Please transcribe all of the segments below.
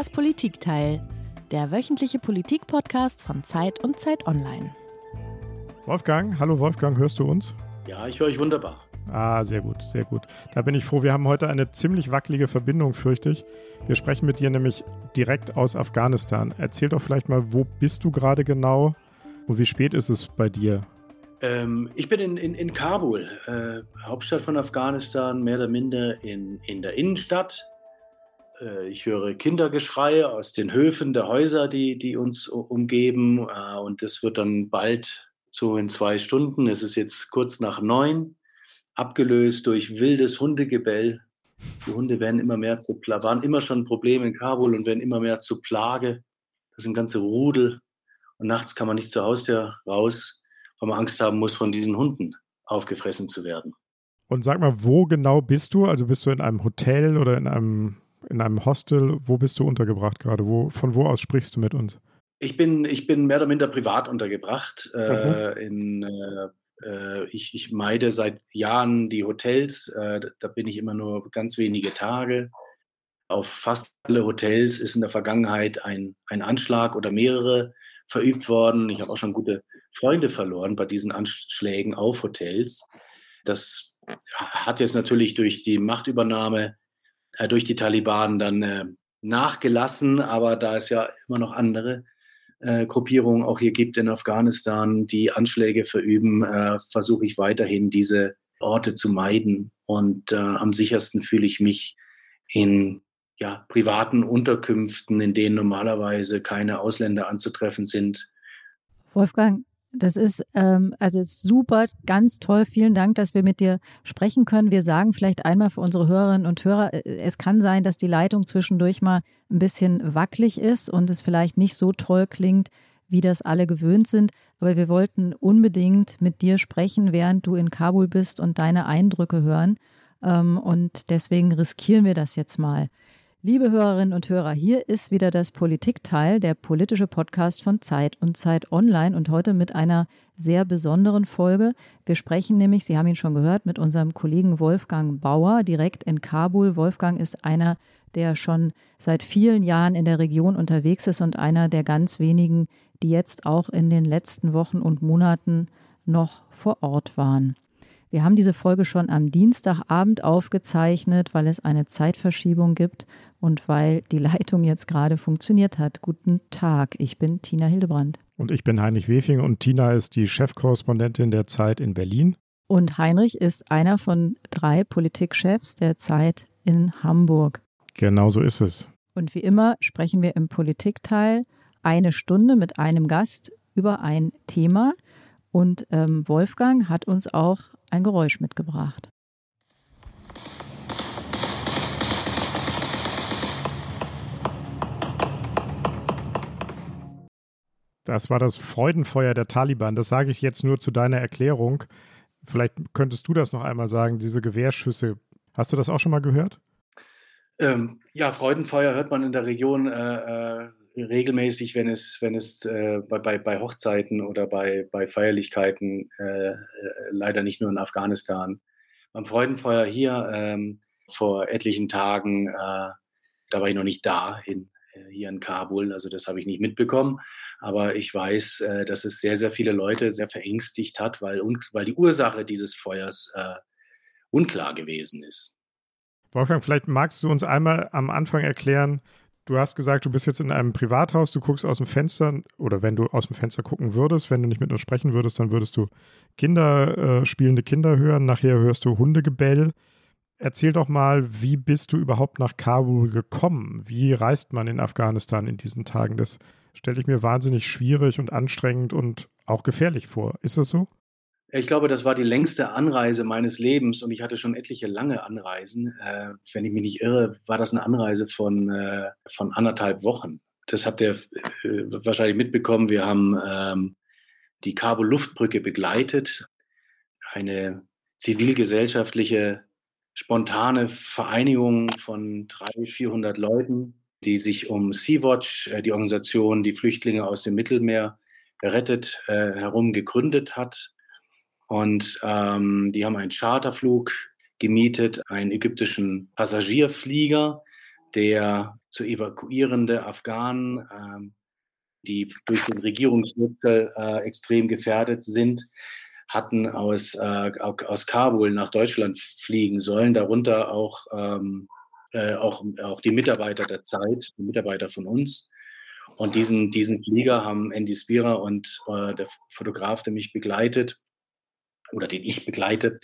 Das Politikteil, der wöchentliche Politik-Podcast von Zeit und Zeit Online. Wolfgang, hallo Wolfgang, hörst du uns? Ja, ich höre euch wunderbar. Ah, sehr gut, sehr gut. Da bin ich froh. Wir haben heute eine ziemlich wackelige Verbindung, fürchte ich. Wir sprechen mit dir nämlich direkt aus Afghanistan. Erzähl doch vielleicht mal, wo bist du gerade genau und wie spät ist es bei dir? Ähm, ich bin in, in, in Kabul, äh, Hauptstadt von Afghanistan, mehr oder minder in, in der Innenstadt. Äh, ich höre Kindergeschrei aus den Höfen der Häuser, die, die uns umgeben. Äh, und das wird dann bald so in zwei Stunden. Es ist jetzt kurz nach neun, abgelöst durch wildes Hundegebell. Die Hunde werden immer mehr zu waren immer schon ein Problem in Kabul und werden immer mehr zu Plage. Das sind ganze Rudel. Und nachts kann man nicht zur Haustür raus weil man Angst haben muss, von diesen Hunden aufgefressen zu werden. Und sag mal, wo genau bist du? Also bist du in einem Hotel oder in einem, in einem Hostel? Wo bist du untergebracht gerade? Wo, von wo aus sprichst du mit uns? Ich bin, ich bin mehr oder minder privat untergebracht. Äh, in, äh, äh, ich, ich meide seit Jahren die Hotels. Äh, da bin ich immer nur ganz wenige Tage. Auf fast alle Hotels ist in der Vergangenheit ein, ein Anschlag oder mehrere verübt worden. Ich habe auch schon gute Freunde verloren bei diesen Anschlägen auf Hotels. Das hat jetzt natürlich durch die Machtübernahme äh, durch die Taliban dann äh, nachgelassen, aber da es ja immer noch andere äh, Gruppierungen auch hier gibt in Afghanistan, die Anschläge verüben, äh, versuche ich weiterhin diese Orte zu meiden. Und äh, am sichersten fühle ich mich in ja, privaten Unterkünften, in denen normalerweise keine Ausländer anzutreffen sind. Wolfgang, das ist ähm, also ist super, ganz toll. Vielen Dank, dass wir mit dir sprechen können. Wir sagen vielleicht einmal für unsere Hörerinnen und Hörer, äh, es kann sein, dass die Leitung zwischendurch mal ein bisschen wackelig ist und es vielleicht nicht so toll klingt, wie das alle gewöhnt sind. Aber wir wollten unbedingt mit dir sprechen, während du in Kabul bist und deine Eindrücke hören. Ähm, und deswegen riskieren wir das jetzt mal. Liebe Hörerinnen und Hörer, hier ist wieder das Politikteil, der politische Podcast von Zeit und Zeit Online und heute mit einer sehr besonderen Folge. Wir sprechen nämlich, Sie haben ihn schon gehört, mit unserem Kollegen Wolfgang Bauer direkt in Kabul. Wolfgang ist einer, der schon seit vielen Jahren in der Region unterwegs ist und einer der ganz wenigen, die jetzt auch in den letzten Wochen und Monaten noch vor Ort waren. Wir haben diese Folge schon am Dienstagabend aufgezeichnet, weil es eine Zeitverschiebung gibt und weil die Leitung jetzt gerade funktioniert hat. Guten Tag, ich bin Tina Hildebrand. Und ich bin Heinrich Wefing und Tina ist die Chefkorrespondentin der Zeit in Berlin. Und Heinrich ist einer von drei Politikchefs der Zeit in Hamburg. Genau so ist es. Und wie immer sprechen wir im Politikteil eine Stunde mit einem Gast über ein Thema. Und ähm, Wolfgang hat uns auch ein Geräusch mitgebracht. Das war das Freudenfeuer der Taliban. Das sage ich jetzt nur zu deiner Erklärung. Vielleicht könntest du das noch einmal sagen, diese Gewehrschüsse. Hast du das auch schon mal gehört? Ähm, ja, Freudenfeuer hört man in der Region äh, äh, regelmäßig, wenn es, wenn es äh, bei, bei, Hochzeiten oder bei, bei Feierlichkeiten, äh, äh, leider nicht nur in Afghanistan. Beim Freudenfeuer hier ähm, vor etlichen Tagen, äh, da war ich noch nicht da, in, hier in Kabul, also das habe ich nicht mitbekommen. Aber ich weiß, äh, dass es sehr, sehr viele Leute sehr verängstigt hat, weil, weil die Ursache dieses Feuers äh, unklar gewesen ist. Wolfgang, vielleicht magst du uns einmal am Anfang erklären, du hast gesagt, du bist jetzt in einem Privathaus, du guckst aus dem Fenster oder wenn du aus dem Fenster gucken würdest, wenn du nicht mit uns sprechen würdest, dann würdest du Kinder, äh, spielende Kinder hören, nachher hörst du Hundegebell. Erzähl doch mal, wie bist du überhaupt nach Kabul gekommen? Wie reist man in Afghanistan in diesen Tagen? Das stelle ich mir wahnsinnig schwierig und anstrengend und auch gefährlich vor. Ist das so? Ich glaube, das war die längste Anreise meines Lebens und ich hatte schon etliche lange Anreisen. Äh, wenn ich mich nicht irre, war das eine Anreise von, äh, von anderthalb Wochen. Das habt ihr äh, wahrscheinlich mitbekommen. Wir haben ähm, die Kabul-Luftbrücke begleitet, eine zivilgesellschaftliche, spontane Vereinigung von 300, 400 Leuten, die sich um Sea-Watch, äh, die Organisation, die Flüchtlinge aus dem Mittelmeer rettet, äh, herum gegründet hat. Und ähm, die haben einen Charterflug gemietet, einen ägyptischen Passagierflieger, der zu evakuierende Afghanen, ähm, die durch den Regierungswechsel äh, extrem gefährdet sind, hatten aus, äh, aus Kabul nach Deutschland fliegen sollen, darunter auch, ähm, äh, auch, auch die Mitarbeiter der Zeit, die Mitarbeiter von uns. Und diesen, diesen Flieger haben Andy Spira und äh, der Fotograf, der mich begleitet, oder den ich begleite,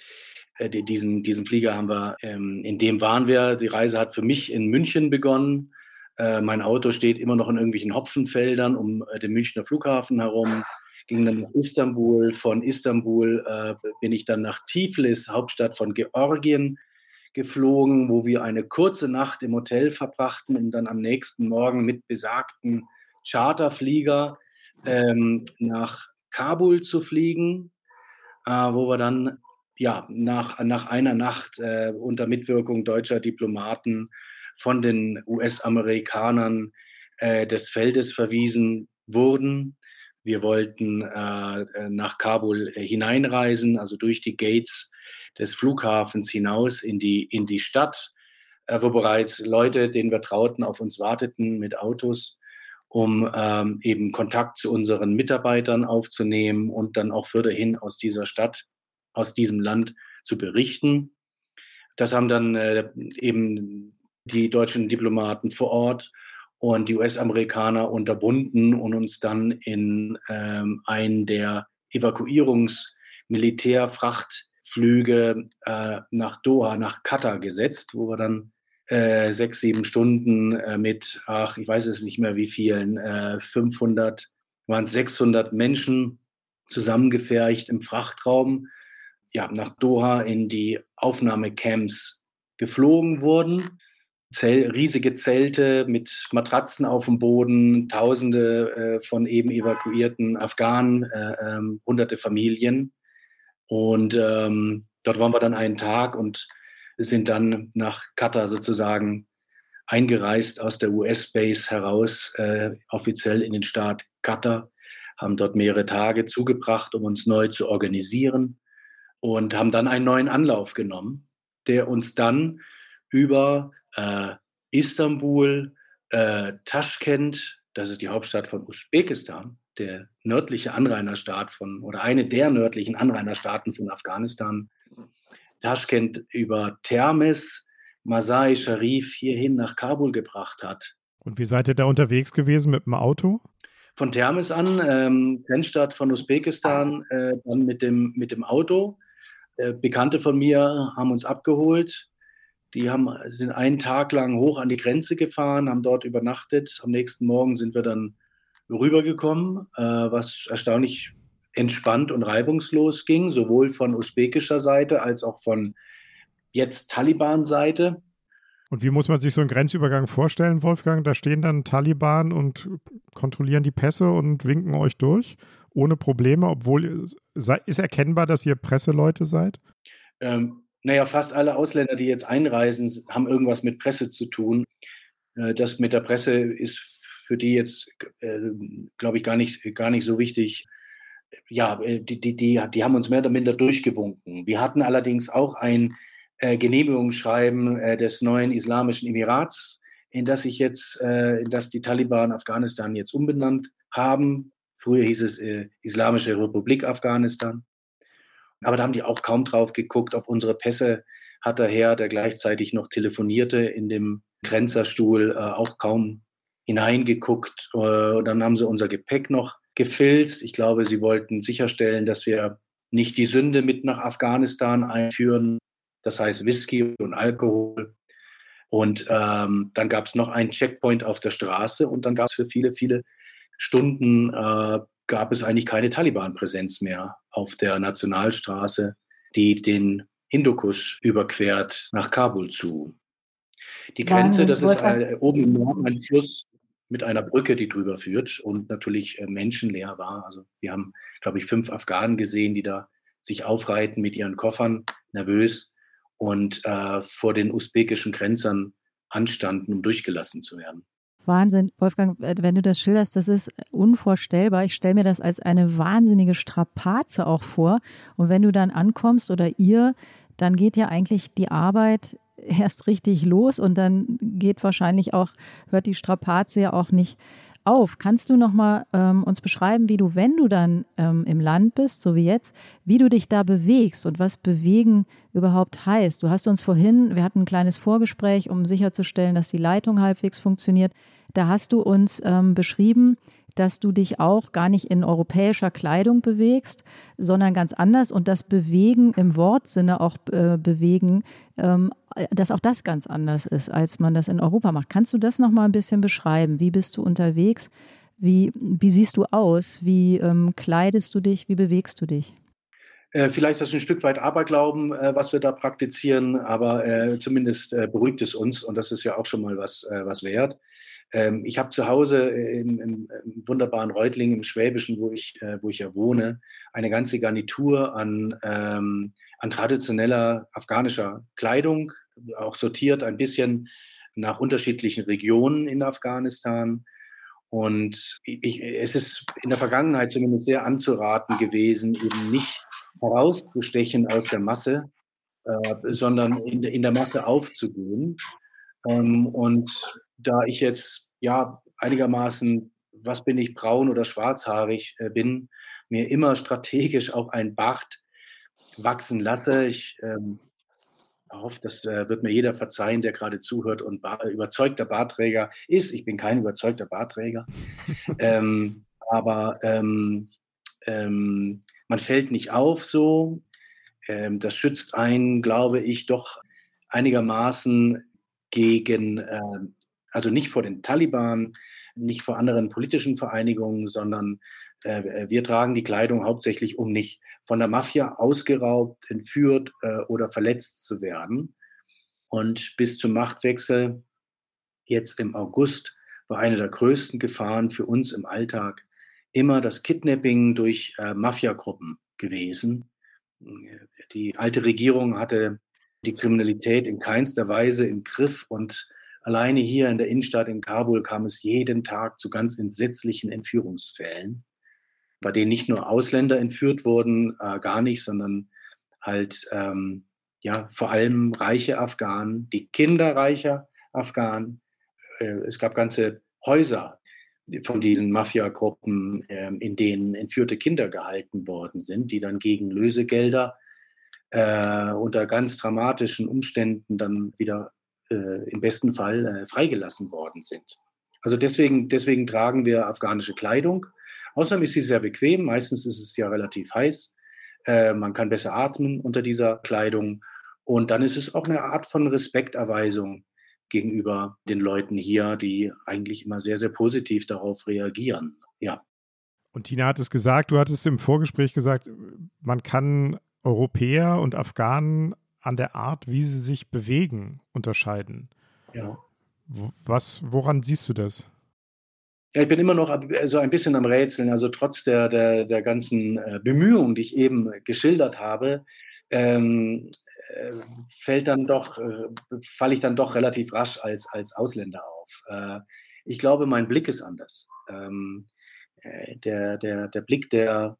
äh, diesen, diesen Flieger haben wir, ähm, in dem waren wir. Die Reise hat für mich in München begonnen. Äh, mein Auto steht immer noch in irgendwelchen Hopfenfeldern um äh, den Münchner Flughafen herum. Ging dann nach Istanbul. Von Istanbul äh, bin ich dann nach Tiflis, Hauptstadt von Georgien, geflogen, wo wir eine kurze Nacht im Hotel verbrachten, um dann am nächsten Morgen mit besagten Charterflieger ähm, nach Kabul zu fliegen, äh, wo wir dann ja, nach, nach einer Nacht äh, unter Mitwirkung deutscher Diplomaten von den US-Amerikanern äh, des Feldes verwiesen wurden. Wir wollten äh, nach Kabul äh, hineinreisen, also durch die Gates des Flughafens hinaus in die, in die Stadt, äh, wo bereits Leute, denen wir trauten, auf uns warteten mit Autos um ähm, eben Kontakt zu unseren Mitarbeitern aufzunehmen und dann auch fürderhin aus dieser Stadt, aus diesem Land zu berichten. Das haben dann äh, eben die deutschen Diplomaten vor Ort und die US-Amerikaner unterbunden und uns dann in ähm, einen der Evakuierungsmilitärfrachtflüge äh, nach Doha, nach Katar gesetzt, wo wir dann äh, sechs, sieben Stunden äh, mit, ach, ich weiß es nicht mehr wie vielen, äh, 500, waren es 600 Menschen zusammengefercht im Frachtraum, ja, nach Doha in die Aufnahmecamps geflogen wurden. Zell, riesige Zelte mit Matratzen auf dem Boden, Tausende äh, von eben evakuierten Afghanen, äh, ähm, hunderte Familien. Und ähm, dort waren wir dann einen Tag und sind dann nach Katar sozusagen eingereist aus der US-Base heraus, äh, offiziell in den Staat Katar, haben dort mehrere Tage zugebracht, um uns neu zu organisieren und haben dann einen neuen Anlauf genommen, der uns dann über äh, Istanbul, äh, Taschkent, das ist die Hauptstadt von Usbekistan, der nördliche Anrainerstaat von oder eine der nördlichen Anrainerstaaten von Afghanistan, Taschkent über Termes, Masai Sharif hierhin nach Kabul gebracht hat. Und wie seid ihr da unterwegs gewesen mit dem Auto? Von Termes an, ähm, Grenzstadt von Usbekistan, äh, dann mit dem, mit dem Auto. Äh, Bekannte von mir haben uns abgeholt. Die haben, sind einen Tag lang hoch an die Grenze gefahren, haben dort übernachtet. Am nächsten Morgen sind wir dann rübergekommen, äh, was erstaunlich entspannt und reibungslos ging, sowohl von usbekischer Seite als auch von jetzt Taliban-Seite. Und wie muss man sich so einen Grenzübergang vorstellen, Wolfgang? Da stehen dann Taliban und kontrollieren die Pässe und winken euch durch ohne Probleme, obwohl ist erkennbar, dass ihr Presseleute seid? Ähm, naja, fast alle Ausländer, die jetzt einreisen, haben irgendwas mit Presse zu tun. Äh, das mit der Presse ist für die jetzt, äh, glaube ich, gar nicht, gar nicht so wichtig ja, äh, die, die, die, die haben uns mehr oder minder durchgewunken. Wir hatten allerdings auch ein äh, Genehmigungsschreiben äh, des neuen Islamischen Emirats, in das sich jetzt, äh, in das die Taliban Afghanistan jetzt umbenannt haben. Früher hieß es äh, Islamische Republik Afghanistan. Aber da haben die auch kaum drauf geguckt. Auf unsere Pässe hat der Herr, der gleichzeitig noch telefonierte in dem Grenzerstuhl, auch kaum hineingeguckt. und dann haben sie unser Gepäck noch gefilzt. Ich glaube, sie wollten sicherstellen, dass wir nicht die Sünde mit nach Afghanistan einführen, das heißt Whisky und Alkohol. Und ähm, dann gab es noch einen Checkpoint auf der Straße und dann gab es für viele, viele Stunden äh, gab es eigentlich keine Taliban-Präsenz mehr auf der Nationalstraße, die den Hindukusch überquert nach Kabul zu. Die Grenze, das ist äh, oben im Norden ein Fluss, mit einer Brücke, die drüber führt und natürlich äh, menschenleer war. Also wir haben, glaube ich, fünf Afghanen gesehen, die da sich aufreiten mit ihren Koffern, nervös und äh, vor den usbekischen Grenzern anstanden, um durchgelassen zu werden. Wahnsinn, Wolfgang, äh, wenn du das schilderst, das ist unvorstellbar. Ich stelle mir das als eine wahnsinnige Strapaze auch vor. Und wenn du dann ankommst oder ihr, dann geht ja eigentlich die Arbeit erst richtig los und dann geht wahrscheinlich auch, hört die Strapaze ja auch nicht auf. Kannst du noch mal ähm, uns beschreiben, wie du, wenn du dann ähm, im Land bist, so wie jetzt, wie du dich da bewegst und was bewegen überhaupt heißt? Du hast uns vorhin, wir hatten ein kleines Vorgespräch, um sicherzustellen, dass die Leitung halbwegs funktioniert. Da hast du uns ähm, beschrieben, dass du dich auch gar nicht in europäischer Kleidung bewegst, sondern ganz anders und das Bewegen im Wortsinne auch äh, bewegen, ähm, dass auch das ganz anders ist, als man das in Europa macht. Kannst du das noch mal ein bisschen beschreiben? Wie bist du unterwegs? Wie, wie siehst du aus? Wie ähm, kleidest du dich? Wie bewegst du dich? Äh, vielleicht ist das ein Stück weit Aberglauben, äh, was wir da praktizieren, aber äh, zumindest beruhigt es uns und das ist ja auch schon mal was, was wert. Ähm, ich habe zu Hause im, im, wunderbaren Reutling im Schwäbischen, wo ich, wo ich ja wohne, eine ganze Garnitur an, ähm, an traditioneller afghanischer Kleidung, auch sortiert ein bisschen nach unterschiedlichen Regionen in Afghanistan. Und ich, es ist in der Vergangenheit zumindest sehr anzuraten gewesen, eben nicht herauszustechen aus der Masse, äh, sondern in, in der Masse aufzugehen. Ähm, und da ich jetzt ja einigermaßen, was bin ich, braun oder schwarzhaarig äh, bin, mir immer strategisch auch ein Bart wachsen lasse. Ich ähm, hoffe, das äh, wird mir jeder verzeihen, der gerade zuhört und ba überzeugter Bartträger ist. Ich bin kein überzeugter Bartträger. ähm, aber ähm, ähm, man fällt nicht auf so. Ähm, das schützt einen, glaube ich, doch einigermaßen gegen, äh, also nicht vor den Taliban, nicht vor anderen politischen Vereinigungen, sondern äh, wir tragen die Kleidung hauptsächlich, um nicht von der Mafia ausgeraubt, entführt äh, oder verletzt zu werden. Und bis zum Machtwechsel jetzt im August war eine der größten Gefahren für uns im Alltag immer das Kidnapping durch äh, Mafiagruppen gewesen. Die alte Regierung hatte die Kriminalität in keinster Weise im Griff und alleine hier in der Innenstadt in Kabul kam es jeden Tag zu ganz entsetzlichen Entführungsfällen, bei denen nicht nur Ausländer entführt wurden, äh, gar nicht, sondern halt ähm, ja vor allem reiche Afghanen, die Kinder reicher Afghanen. Äh, es gab ganze Häuser von diesen Mafiagruppen, äh, in denen entführte Kinder gehalten worden sind, die dann gegen Lösegelder äh, unter ganz dramatischen Umständen dann wieder äh, im besten Fall äh, freigelassen worden sind. Also deswegen, deswegen tragen wir afghanische Kleidung. Außerdem ist sie sehr bequem. Meistens ist es ja relativ heiß. Äh, man kann besser atmen unter dieser Kleidung. Und dann ist es auch eine Art von Respekterweisung gegenüber den Leuten hier, die eigentlich immer sehr, sehr positiv darauf reagieren. Ja. Und Tina hat es gesagt, du hattest im Vorgespräch gesagt, man kann Europäer und Afghanen an der Art, wie sie sich bewegen, unterscheiden. Ja. Was, woran siehst du das? Ja, ich bin immer noch so ein bisschen am Rätseln. Also trotz der, der, der ganzen äh, Bemühungen, die ich eben geschildert habe, ähm, äh, fällt dann doch, äh, falle ich dann doch relativ rasch als, als Ausländer auf. Ich glaube, mein Blick ist anders. Ähm, äh, der, der, der Blick der,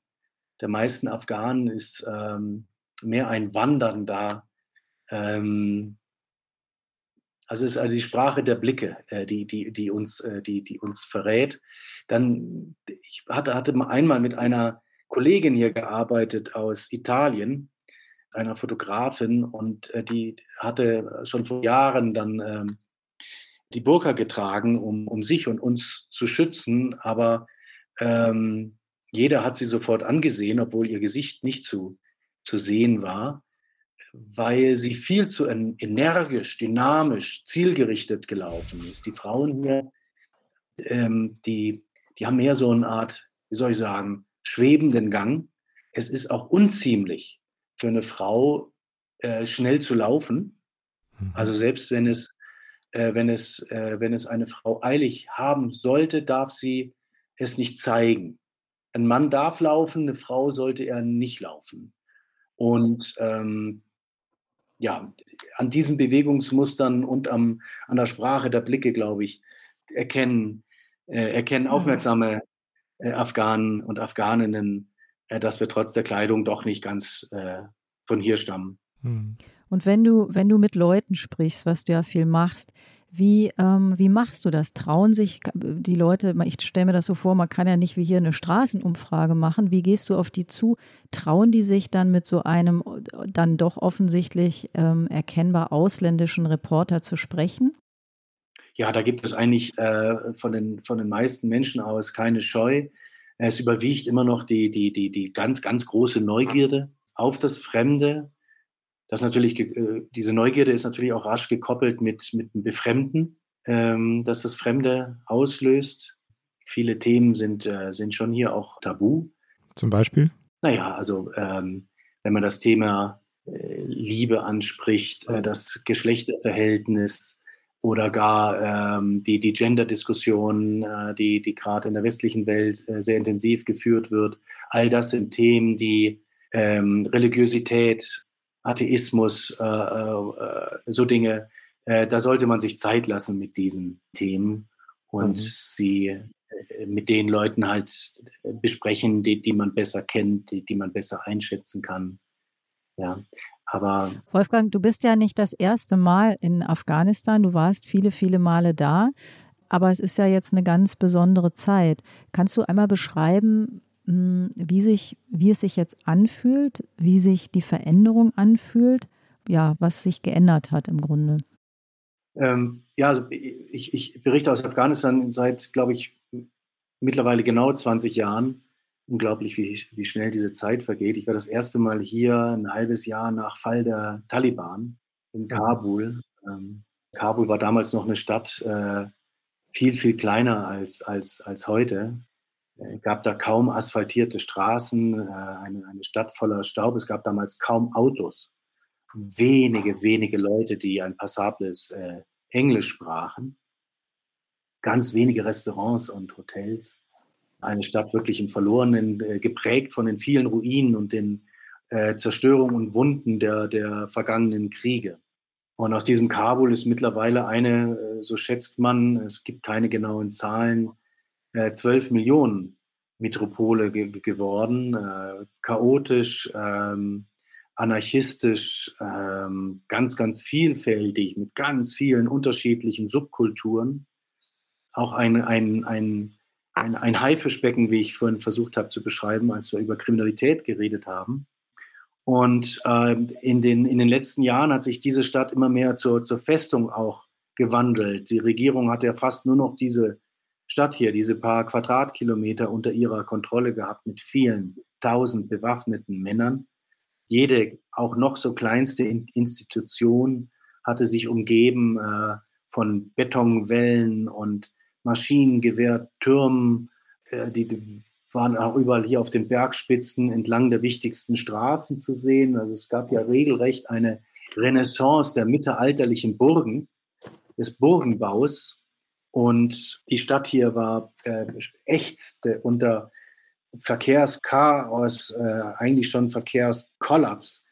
der meisten Afghanen ist ähm, mehr ein Wandern da. Ähm, also es ist also die Sprache der Blicke, äh, die, die, die, uns, äh, die, die uns verrät. Dann, ich hatte, hatte einmal mit einer Kollegin hier gearbeitet aus Italien, einer Fotografin, und äh, die hatte schon vor Jahren dann ähm, die Burka getragen, um, um sich und uns zu schützen, aber ähm, jeder hat sie sofort angesehen, obwohl ihr Gesicht nicht zu, zu sehen war, weil sie viel zu energisch, dynamisch, zielgerichtet gelaufen ist. Die Frauen hier, ähm, die, die haben mehr so eine Art, wie soll ich sagen, schwebenden Gang. Es ist auch unziemlich für eine Frau, äh, schnell zu laufen. Mhm. Also selbst wenn es, äh, wenn, es, äh, wenn es eine Frau eilig haben sollte, darf sie es nicht zeigen ein Mann darf laufen, eine Frau sollte er nicht laufen. Und ähm, ja, an diesen Bewegungsmustern und am, an der Sprache der Blicke, glaube ich, erkennen, äh, erkennen aufmerksame äh, Afghanen und Afghaninnen, äh, dass wir trotz der Kleidung doch nicht ganz äh, von hier stammen. Hm. Und wenn du, wenn du mit Leuten sprichst, was du ja viel machst, wie, ähm, wie machst du das? Trauen sich die Leute, ich stelle mir das so vor, man kann ja nicht wie hier eine Straßenumfrage machen. Wie gehst du auf die zu? Trauen die sich dann mit so einem dann doch offensichtlich ähm, erkennbar ausländischen Reporter zu sprechen? Ja, da gibt es eigentlich äh, von, den, von den meisten Menschen aus keine Scheu. Es überwiegt immer noch die, die, die, die ganz, ganz große Neugierde auf das Fremde, das natürlich, äh, diese Neugierde ist natürlich auch rasch gekoppelt mit, mit einem Befremden, ähm, dass das Fremde auslöst. Viele Themen sind, äh, sind schon hier auch tabu. Zum Beispiel? Naja, also ähm, wenn man das Thema äh, Liebe anspricht, äh, das Geschlechterverhältnis oder gar ähm, die, die Gender-Diskussion, äh, die, die gerade in der westlichen Welt äh, sehr intensiv geführt wird, all das sind Themen, die ähm, Religiosität, Atheismus, äh, äh, so Dinge. Äh, da sollte man sich Zeit lassen mit diesen Themen und mhm. sie mit den Leuten halt besprechen, die, die man besser kennt, die, die man besser einschätzen kann. Ja, aber. Wolfgang, du bist ja nicht das erste Mal in Afghanistan. Du warst viele, viele Male da. Aber es ist ja jetzt eine ganz besondere Zeit. Kannst du einmal beschreiben, wie, sich, wie es sich jetzt anfühlt, wie sich die Veränderung anfühlt, ja, was sich geändert hat im Grunde. Ähm, ja, also ich, ich berichte aus Afghanistan seit, glaube ich, mittlerweile genau 20 Jahren. Unglaublich, wie, wie schnell diese Zeit vergeht. Ich war das erste Mal hier ein halbes Jahr nach Fall der Taliban in Kabul. Ähm, Kabul war damals noch eine Stadt äh, viel, viel kleiner als, als, als heute. Es gab da kaum asphaltierte Straßen, äh, eine, eine Stadt voller Staub. Es gab damals kaum Autos. Wenige, wenige Leute, die ein passables äh, Englisch sprachen. Ganz wenige Restaurants und Hotels. Eine Stadt wirklich im Verlorenen, äh, geprägt von den vielen Ruinen und den äh, Zerstörungen und Wunden der, der vergangenen Kriege. Und aus diesem Kabul ist mittlerweile eine, äh, so schätzt man, es gibt keine genauen Zahlen, 12 äh, Millionen Metropole ge geworden, äh, chaotisch, ähm, anarchistisch, ähm, ganz, ganz vielfältig, mit ganz vielen unterschiedlichen Subkulturen. Auch ein, ein, ein, ein, ein Haifischbecken, wie ich vorhin versucht habe zu beschreiben, als wir über Kriminalität geredet haben. Und äh, in, den, in den letzten Jahren hat sich diese Stadt immer mehr zur, zur Festung auch gewandelt. Die Regierung hat ja fast nur noch diese Stadt hier diese paar Quadratkilometer unter ihrer Kontrolle gehabt mit vielen tausend bewaffneten Männern. Jede, auch noch so kleinste Institution hatte sich umgeben äh, von Betonwellen und Maschinengewehrtürmen. Äh, die, die waren auch überall hier auf den Bergspitzen entlang der wichtigsten Straßen zu sehen. Also es gab ja regelrecht eine Renaissance der mittelalterlichen Burgen, des Burgenbaus. Und die Stadt hier war äh, ächzte unter Verkehrschaos, äh, eigentlich schon Verkehrskollaps.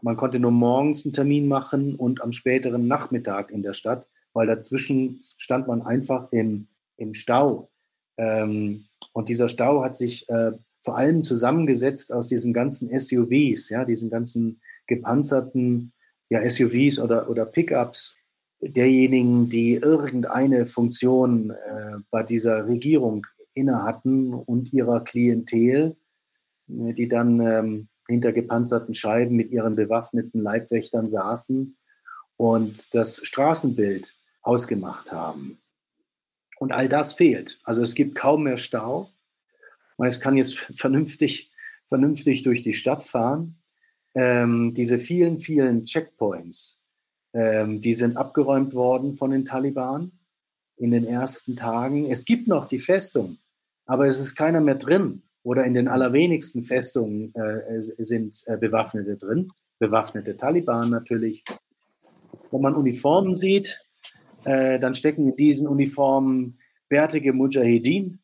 Man konnte nur morgens einen Termin machen und am späteren Nachmittag in der Stadt, weil dazwischen stand man einfach im, im Stau. Ähm, und dieser Stau hat sich äh, vor allem zusammengesetzt aus diesen ganzen SUVs, ja, diesen ganzen gepanzerten ja, SUVs oder, oder Pickups, derjenigen, die irgendeine Funktion äh, bei dieser Regierung inne hatten und ihrer Klientel, äh, die dann ähm, hinter gepanzerten Scheiben mit ihren bewaffneten Leibwächtern saßen und das Straßenbild ausgemacht haben. Und all das fehlt. Also es gibt kaum mehr Stau. Man kann jetzt vernünftig, vernünftig durch die Stadt fahren. Ähm, diese vielen, vielen Checkpoints, ähm, die sind abgeräumt worden von den Taliban in den ersten Tagen. Es gibt noch die Festung, aber es ist keiner mehr drin. Oder in den allerwenigsten Festungen äh, sind äh, Bewaffnete drin, bewaffnete Taliban natürlich. Wenn man Uniformen sieht, äh, dann stecken in diesen Uniformen bärtige Mujahedin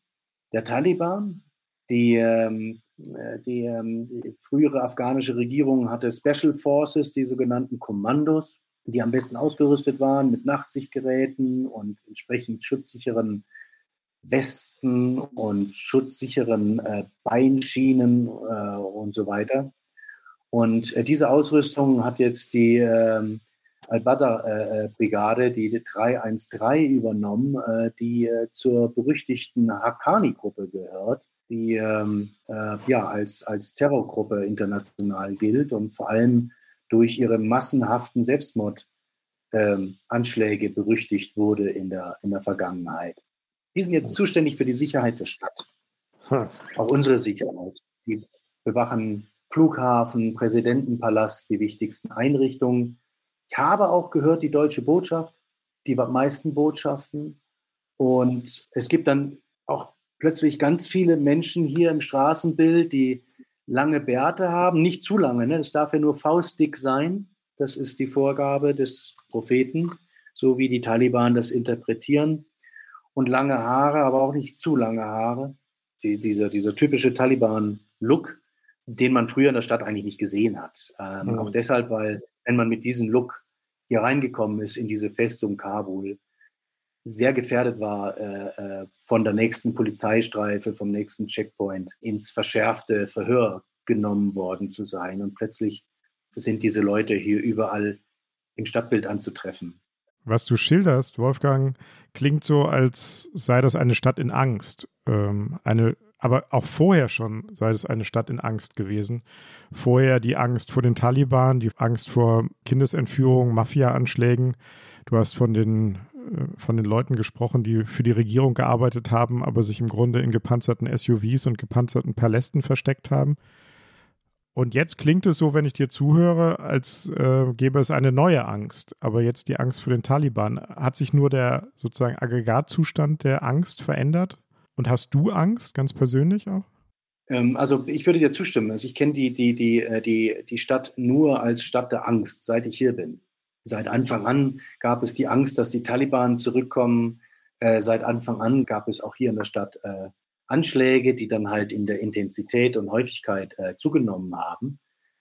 der Taliban. Die, ähm, äh, die, ähm, die frühere afghanische Regierung hatte Special Forces, die sogenannten Kommandos die am besten ausgerüstet waren mit Nachtsichtgeräten und entsprechend schutzsicheren Westen und schutzsicheren äh, Beinschienen äh, und so weiter. Und äh, diese Ausrüstung hat jetzt die ähm, Al-Badr-Brigade, äh, die 313 übernommen, äh, die äh, zur berüchtigten Haqqani-Gruppe gehört, die ähm, äh, ja als, als Terrorgruppe international gilt und vor allem durch ihre massenhaften Selbstmordanschläge ähm, berüchtigt wurde in der, in der Vergangenheit. Die sind jetzt zuständig für die Sicherheit der Stadt. Hm. Auch unsere Sicherheit. Die bewachen Flughafen, Präsidentenpalast, die wichtigsten Einrichtungen. Ich habe auch gehört, die deutsche Botschaft, die meisten Botschaften. Und es gibt dann auch plötzlich ganz viele Menschen hier im Straßenbild, die lange Bärte haben, nicht zu lange, ne? es darf ja nur faustdick sein. Das ist die Vorgabe des Propheten, so wie die Taliban das interpretieren. Und lange Haare, aber auch nicht zu lange Haare. Die, dieser, dieser typische Taliban-Look, den man früher in der Stadt eigentlich nicht gesehen hat. Ähm, mhm. Auch deshalb, weil wenn man mit diesem Look hier reingekommen ist in diese Festung Kabul, sehr gefährdet war, äh, äh, von der nächsten Polizeistreife, vom nächsten Checkpoint ins verschärfte Verhör genommen worden zu sein. Und plötzlich sind diese Leute hier überall im Stadtbild anzutreffen. Was du schilderst, Wolfgang, klingt so, als sei das eine Stadt in Angst. Ähm, eine aber auch vorher schon sei es eine Stadt in Angst gewesen. Vorher die Angst vor den Taliban, die Angst vor Kindesentführungen, Mafia-Anschlägen. Du hast von den, von den Leuten gesprochen, die für die Regierung gearbeitet haben, aber sich im Grunde in gepanzerten SUVs und gepanzerten Palästen versteckt haben. Und jetzt klingt es so, wenn ich dir zuhöre, als äh, gäbe es eine neue Angst. Aber jetzt die Angst vor den Taliban. Hat sich nur der sozusagen Aggregatzustand der Angst verändert? Und hast du Angst, ganz persönlich auch? Ähm, also ich würde dir zustimmen. Also ich kenne die, die, die, äh, die, die Stadt nur als Stadt der Angst, seit ich hier bin. Seit Anfang an gab es die Angst, dass die Taliban zurückkommen. Äh, seit Anfang an gab es auch hier in der Stadt äh, Anschläge, die dann halt in der Intensität und Häufigkeit äh, zugenommen haben.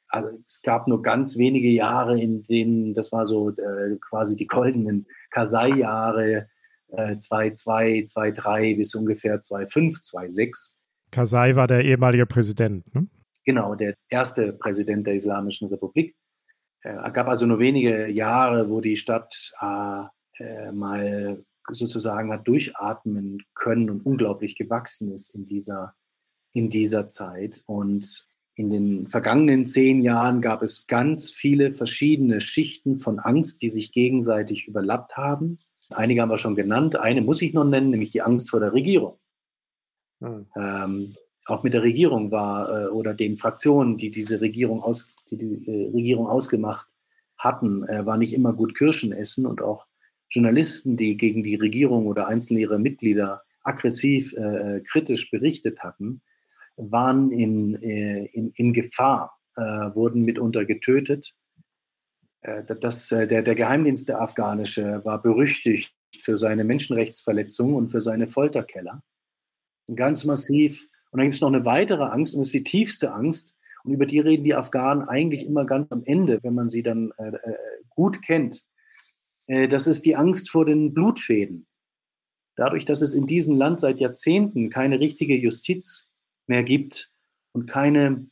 Also es gab nur ganz wenige Jahre, in denen, das war so äh, quasi die goldenen Kasai-Jahre, 2,2, äh, 2,3 bis ungefähr 2,5, 2,6. Kasai war der ehemalige Präsident, ne? Genau, der erste Präsident der Islamischen Republik. Es äh, gab also nur wenige Jahre, wo die Stadt äh, äh, mal sozusagen hat durchatmen können und unglaublich gewachsen ist in dieser, in dieser Zeit. Und in den vergangenen zehn Jahren gab es ganz viele verschiedene Schichten von Angst, die sich gegenseitig überlappt haben. Einige haben wir schon genannt. Eine muss ich noch nennen, nämlich die Angst vor der Regierung. Hm. Ähm, auch mit der Regierung war äh, oder den Fraktionen, die diese Regierung, aus, die, die äh, Regierung ausgemacht hatten, äh, war nicht immer gut Kirschen essen und auch Journalisten, die gegen die Regierung oder einzelne ihrer Mitglieder aggressiv äh, kritisch berichtet hatten, waren in, äh, in, in Gefahr, äh, wurden mitunter getötet äh, das, äh, der, der Geheimdienst der afghanische war berüchtigt für seine Menschenrechtsverletzungen und für seine Folterkeller. Ganz massiv. Und dann gibt es noch eine weitere Angst, und das ist die tiefste Angst. Und über die reden die Afghanen eigentlich immer ganz am Ende, wenn man sie dann äh, äh gut kennt. Äh, das ist die Angst vor den Blutfäden. Dadurch, dass es in diesem Land seit Jahrzehnten keine richtige Justiz mehr gibt und keine,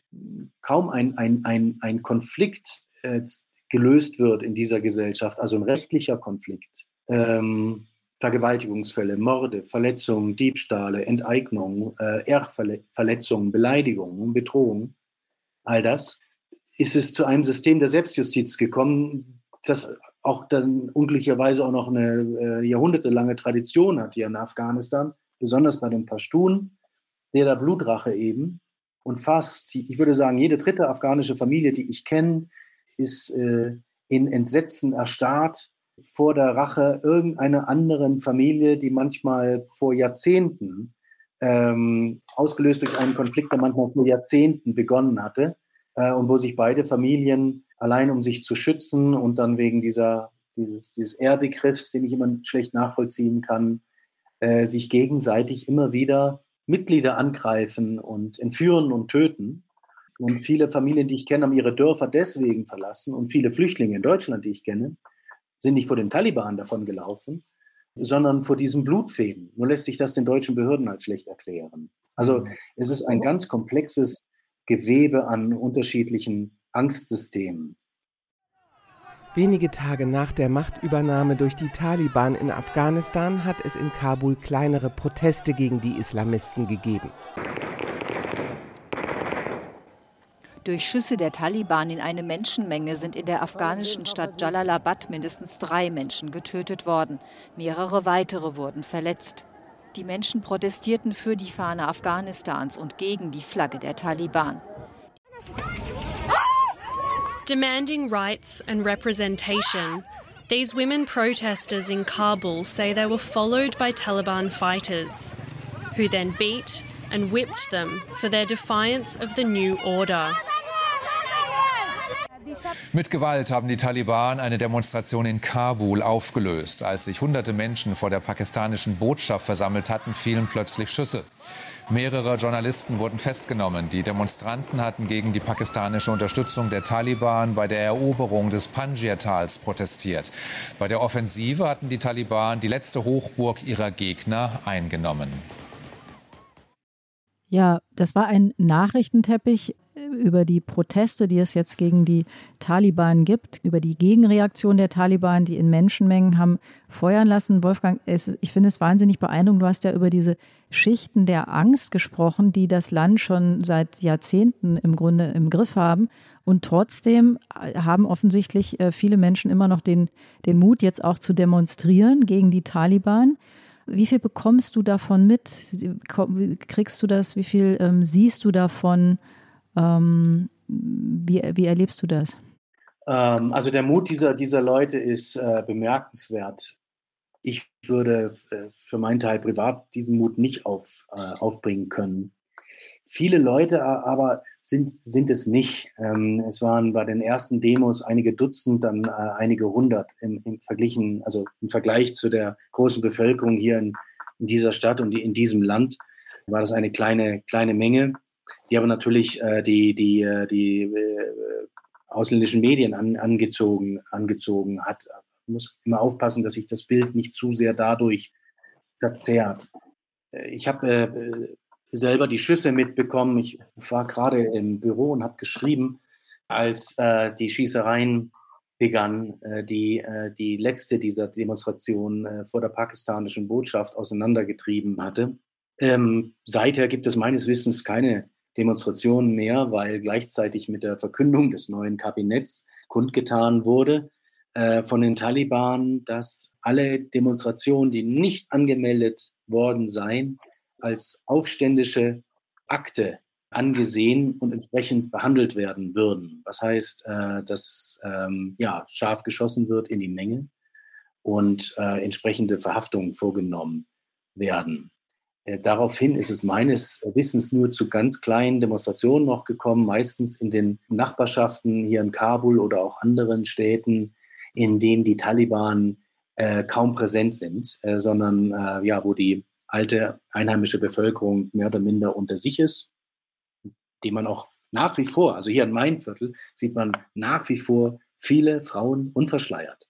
kaum ein, ein, ein, ein Konflikt äh, gelöst wird in dieser Gesellschaft, also ein rechtlicher Konflikt, ähm, Vergewaltigungsfälle, Morde, Verletzungen, Diebstahle, Enteignungen, äh, Erbverletzungen, Beleidigungen, Bedrohungen, all das, ist es zu einem System der Selbstjustiz gekommen, das auch dann unglücklicherweise auch noch eine äh, jahrhundertelange Tradition hat hier in Afghanistan, besonders bei den Pashtun, der der Blutrache eben. Und fast, ich würde sagen, jede dritte afghanische Familie, die ich kenne, ist äh, in Entsetzen erstarrt vor der Rache irgendeiner anderen Familie, die manchmal vor Jahrzehnten, ähm, ausgelöst durch einen Konflikt, der manchmal vor Jahrzehnten begonnen hatte äh, und wo sich beide Familien allein um sich zu schützen und dann wegen dieser, dieses, dieses Ehrbegriffs, den ich immer schlecht nachvollziehen kann, äh, sich gegenseitig immer wieder Mitglieder angreifen und entführen und töten. Und viele Familien, die ich kenne, haben ihre Dörfer deswegen verlassen. Und viele Flüchtlinge in Deutschland, die ich kenne, sind nicht vor den Taliban davon gelaufen, sondern vor diesen Blutfäden. Nur lässt sich das den deutschen Behörden als schlecht erklären. Also mhm. es ist ein ganz komplexes Gewebe an unterschiedlichen Angstsystem. Wenige Tage nach der Machtübernahme durch die Taliban in Afghanistan hat es in Kabul kleinere Proteste gegen die Islamisten gegeben. Durch Schüsse der Taliban in eine Menschenmenge sind in der afghanischen Stadt Jalalabad mindestens drei Menschen getötet worden. Mehrere weitere wurden verletzt. Die Menschen protestierten für die Fahne Afghanistans und gegen die Flagge der Taliban. demanding rights and representation. These women protesters in Kabul say they were followed by Taliban fighters, who then beat and whipped them for their defiance of the new order. Mit Gewalt haben die Taliban eine Demonstration in Kabul aufgelöst. Als sich hunderte Menschen vor der pakistanischen Botschaft versammelt hatten, fielen plötzlich Schüsse. Mehrere Journalisten wurden festgenommen. Die Demonstranten hatten gegen die pakistanische Unterstützung der Taliban bei der Eroberung des Panjir-Tals protestiert. Bei der Offensive hatten die Taliban die letzte Hochburg ihrer Gegner eingenommen. Ja, das war ein Nachrichtenteppich über die Proteste, die es jetzt gegen die Taliban gibt, über die Gegenreaktion der Taliban, die in Menschenmengen haben feuern lassen. Wolfgang, es, ich finde es wahnsinnig beeindruckend. Du hast ja über diese Schichten der Angst gesprochen, die das Land schon seit Jahrzehnten im Grunde im Griff haben. Und trotzdem haben offensichtlich äh, viele Menschen immer noch den, den Mut, jetzt auch zu demonstrieren gegen die Taliban. Wie viel bekommst du davon mit? Kriegst du das? Wie viel ähm, siehst du davon? Ähm, wie, wie erlebst du das? Ähm, also der Mut dieser, dieser Leute ist äh, bemerkenswert. Ich würde äh, für meinen Teil privat diesen Mut nicht auf, äh, aufbringen können. Viele Leute aber sind, sind es nicht. Ähm, es waren bei den ersten Demos einige Dutzend, dann äh, einige hundert im, im, Verglichen, also im Vergleich zu der großen Bevölkerung hier in, in dieser Stadt und in diesem Land war das eine kleine, kleine Menge die aber natürlich äh, die, die, äh, die äh, ausländischen Medien an, angezogen, angezogen hat. Man muss immer aufpassen, dass sich das Bild nicht zu sehr dadurch verzerrt. Äh, ich habe äh, selber die Schüsse mitbekommen. Ich war gerade im Büro und habe geschrieben, als äh, die Schießereien begannen, die die letzte dieser Demonstrationen vor der pakistanischen Botschaft auseinandergetrieben hatte. Ähm, seither gibt es meines Wissens keine Demonstrationen mehr, weil gleichzeitig mit der Verkündung des neuen Kabinetts kundgetan wurde äh, von den Taliban, dass alle Demonstrationen, die nicht angemeldet worden seien, als aufständische Akte angesehen und entsprechend behandelt werden würden. Was heißt, äh, dass ähm, ja, scharf geschossen wird in die Menge und äh, entsprechende Verhaftungen vorgenommen werden. Äh, daraufhin ist es meines Wissens nur zu ganz kleinen Demonstrationen noch gekommen, meistens in den Nachbarschaften hier in Kabul oder auch anderen Städten, in denen die Taliban äh, kaum präsent sind, äh, sondern äh, ja, wo die alte einheimische Bevölkerung mehr oder minder unter sich ist, die man auch nach wie vor, also hier in meinem Viertel, sieht man nach wie vor viele Frauen unverschleiert,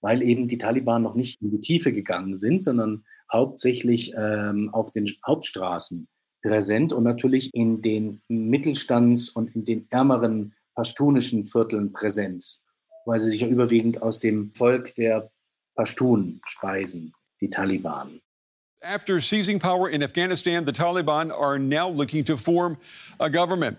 weil eben die Taliban noch nicht in die Tiefe gegangen sind, sondern hauptsächlich ähm, auf den Hauptstraßen präsent und natürlich in den Mittelstands- und in den ärmeren pashtunischen Vierteln präsent, weil sie sich ja überwiegend aus dem Volk der Pashtun speisen, die Taliban. After seizing power in Afghanistan, the Taliban are now looking to form a government.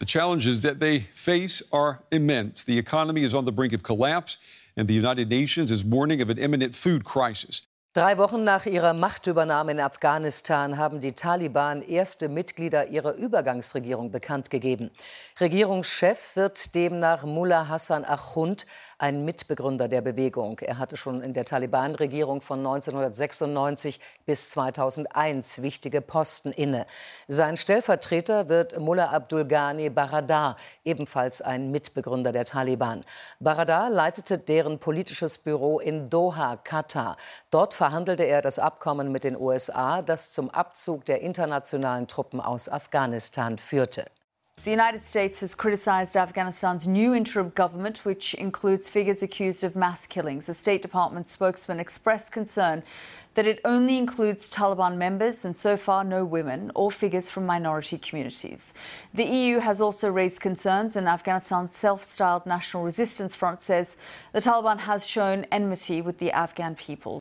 The challenges that they face are immense. The economy is on the brink of collapse, and the United Nations is warning of an imminent food crisis. Drei Wochen nach ihrer Machtübernahme in Afghanistan haben die Taliban erste Mitglieder ihrer Übergangsregierung bekannt gegeben. Regierungschef wird demnach Mullah Hassan Achund, ein Mitbegründer der Bewegung. Er hatte schon in der Taliban-Regierung von 1996 bis 2001 wichtige Posten inne. Sein Stellvertreter wird Mullah Abdul Ghani Baradar, ebenfalls ein Mitbegründer der Taliban. Baradar leitete deren politisches Büro in Doha, Katar. Dort verhandelte er das Abkommen mit den USA, das zum Abzug der internationalen Truppen aus Afghanistan führte. The United States has criticized Afghanistan's new interim government, which includes figures accused of mass killings. A State Department spokesman expressed concern that it only includes Taliban members and so far no women or figures from minority communities. The EU has also raised concerns, and Afghanistan's self styled National Resistance Front says the Taliban has shown enmity with the Afghan people.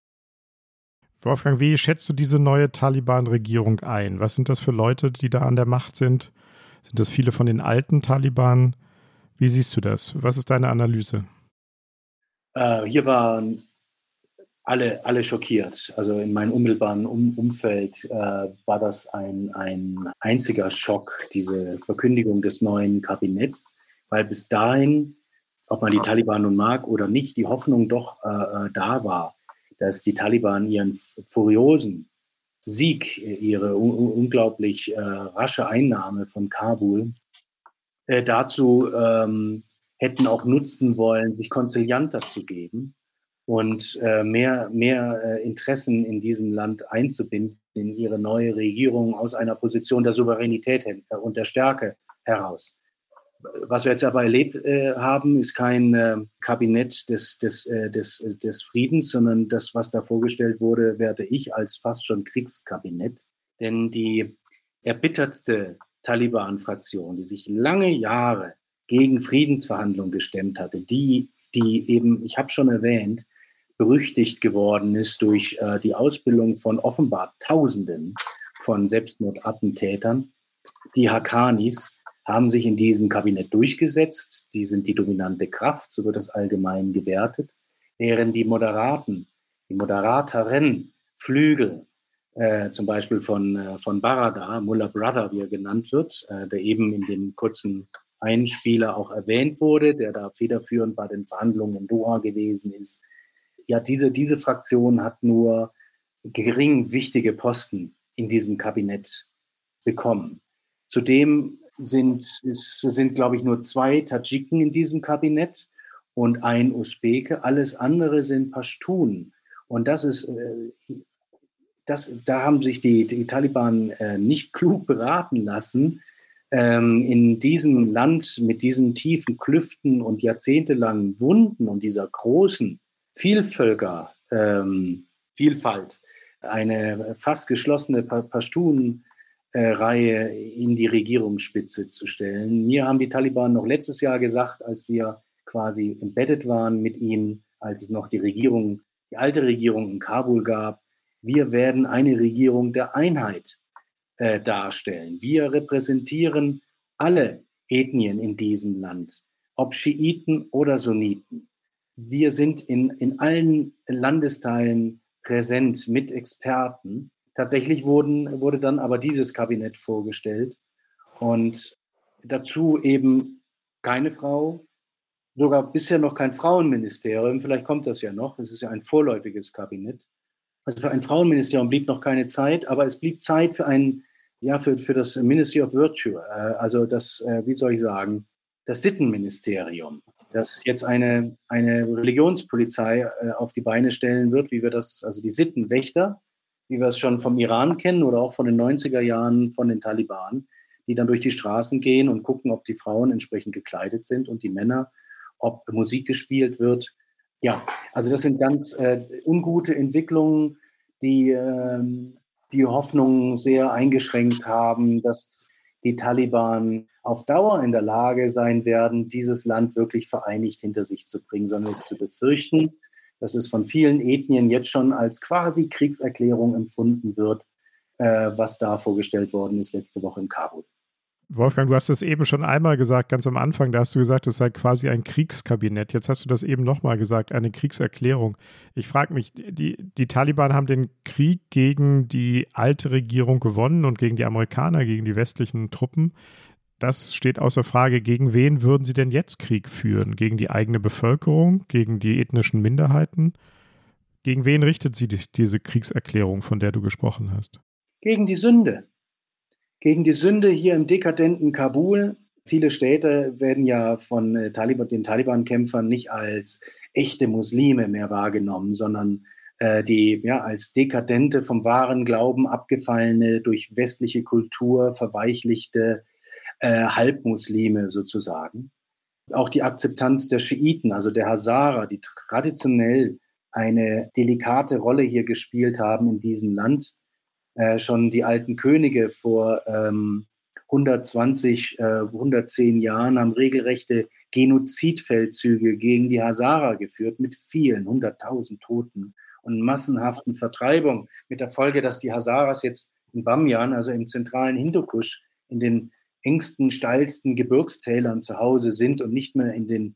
Wolfgang, wie schätzt du diese neue Taliban-Regierung ein? Was sind das für Leute, die da an der Macht sind? Sind das viele von den alten Taliban? Wie siehst du das? Was ist deine Analyse? Äh, hier waren alle, alle schockiert. Also in meinem unmittelbaren um Umfeld äh, war das ein, ein einziger Schock, diese Verkündigung des neuen Kabinetts, weil bis dahin, ob man die Taliban nun mag oder nicht, die Hoffnung doch äh, äh da war, dass die Taliban ihren furiosen Sieg, ihre unglaublich äh, rasche Einnahme von Kabul äh, dazu ähm, hätten auch nutzen wollen, sich konzilianter zu geben und äh, mehr, mehr äh, Interessen in diesem Land einzubinden in ihre neue Regierung aus einer Position der Souveränität und der Stärke heraus. Was wir jetzt aber erlebt äh, haben, ist kein äh, Kabinett des, des, äh, des, des Friedens, sondern das, was da vorgestellt wurde, werte ich als fast schon Kriegskabinett. Denn die erbittertste Taliban-Fraktion, die sich lange Jahre gegen Friedensverhandlungen gestemmt hatte, die, die eben, ich habe schon erwähnt, berüchtigt geworden ist durch äh, die Ausbildung von offenbar Tausenden von Selbstmordattentätern, die Hakanis, haben sich in diesem Kabinett durchgesetzt. Die sind die dominante Kraft, so wird das allgemein gewertet, während die Moderaten, die Moderateren Flügel, äh, zum Beispiel von, äh, von Barada, Mullah Brother, wie er genannt wird, äh, der eben in dem kurzen Einspieler auch erwähnt wurde, der da federführend bei den Verhandlungen in Doha gewesen ist. Ja, diese, diese Fraktion hat nur gering wichtige Posten in diesem Kabinett bekommen. Zudem sind, es sind, glaube ich, nur zwei Tadschiken in diesem Kabinett und ein Usbeke. Alles andere sind Pashtun. Und das ist, äh, das, da haben sich die, die Taliban äh, nicht klug beraten lassen, ähm, in diesem Land mit diesen tiefen Klüften und jahrzehntelangen Wunden und dieser großen Vielvölker, ähm, eine fast geschlossene Pashtun äh, Reihe in die Regierungsspitze zu stellen. Mir haben die Taliban noch letztes Jahr gesagt, als wir quasi embedded waren mit ihnen, als es noch die Regierung, die alte Regierung in Kabul gab, wir werden eine Regierung der Einheit äh, darstellen. Wir repräsentieren alle Ethnien in diesem Land, ob Schiiten oder Sunniten. Wir sind in, in allen Landesteilen präsent mit Experten Tatsächlich wurden, wurde dann aber dieses Kabinett vorgestellt und dazu eben keine Frau, sogar bisher noch kein Frauenministerium, vielleicht kommt das ja noch, es ist ja ein vorläufiges Kabinett. Also für ein Frauenministerium blieb noch keine Zeit, aber es blieb Zeit für ein, ja, für, für das Ministry of Virtue, äh, also das, äh, wie soll ich sagen, das Sittenministerium, das jetzt eine, eine Religionspolizei äh, auf die Beine stellen wird, wie wir das, also die Sittenwächter, wie wir es schon vom Iran kennen oder auch von den 90er Jahren von den Taliban, die dann durch die Straßen gehen und gucken, ob die Frauen entsprechend gekleidet sind und die Männer, ob Musik gespielt wird. Ja, also das sind ganz äh, ungute Entwicklungen, die äh, die Hoffnung sehr eingeschränkt haben, dass die Taliban auf Dauer in der Lage sein werden, dieses Land wirklich vereinigt hinter sich zu bringen, sondern es zu befürchten, dass es von vielen Ethnien jetzt schon als quasi Kriegserklärung empfunden wird, äh, was da vorgestellt worden ist letzte Woche in Kabul. Wolfgang, du hast es eben schon einmal gesagt, ganz am Anfang, da hast du gesagt, es sei quasi ein Kriegskabinett. Jetzt hast du das eben nochmal gesagt, eine Kriegserklärung. Ich frage mich, die, die Taliban haben den Krieg gegen die alte Regierung gewonnen und gegen die Amerikaner, gegen die westlichen Truppen das steht außer Frage. Gegen wen würden Sie denn jetzt Krieg führen? Gegen die eigene Bevölkerung? Gegen die ethnischen Minderheiten? Gegen wen richtet sie diese Kriegserklärung, von der du gesprochen hast? Gegen die Sünde. Gegen die Sünde hier im dekadenten Kabul. Viele Städte werden ja von äh, Taliban, den Taliban-Kämpfern nicht als echte Muslime mehr wahrgenommen, sondern äh, die ja als dekadente, vom wahren Glauben abgefallene, durch westliche Kultur verweichlichte äh, Halbmuslime sozusagen. Auch die Akzeptanz der Schiiten, also der Hazara, die traditionell eine delikate Rolle hier gespielt haben in diesem Land. Äh, schon die alten Könige vor ähm, 120, äh, 110 Jahren haben regelrechte Genozidfeldzüge gegen die Hazara geführt mit vielen, 100.000 Toten und massenhaften Vertreibung mit der Folge, dass die Hazaras jetzt in Bamyan, also im zentralen Hindukusch, in den engsten, steilsten Gebirgstälern zu Hause sind und nicht mehr in den,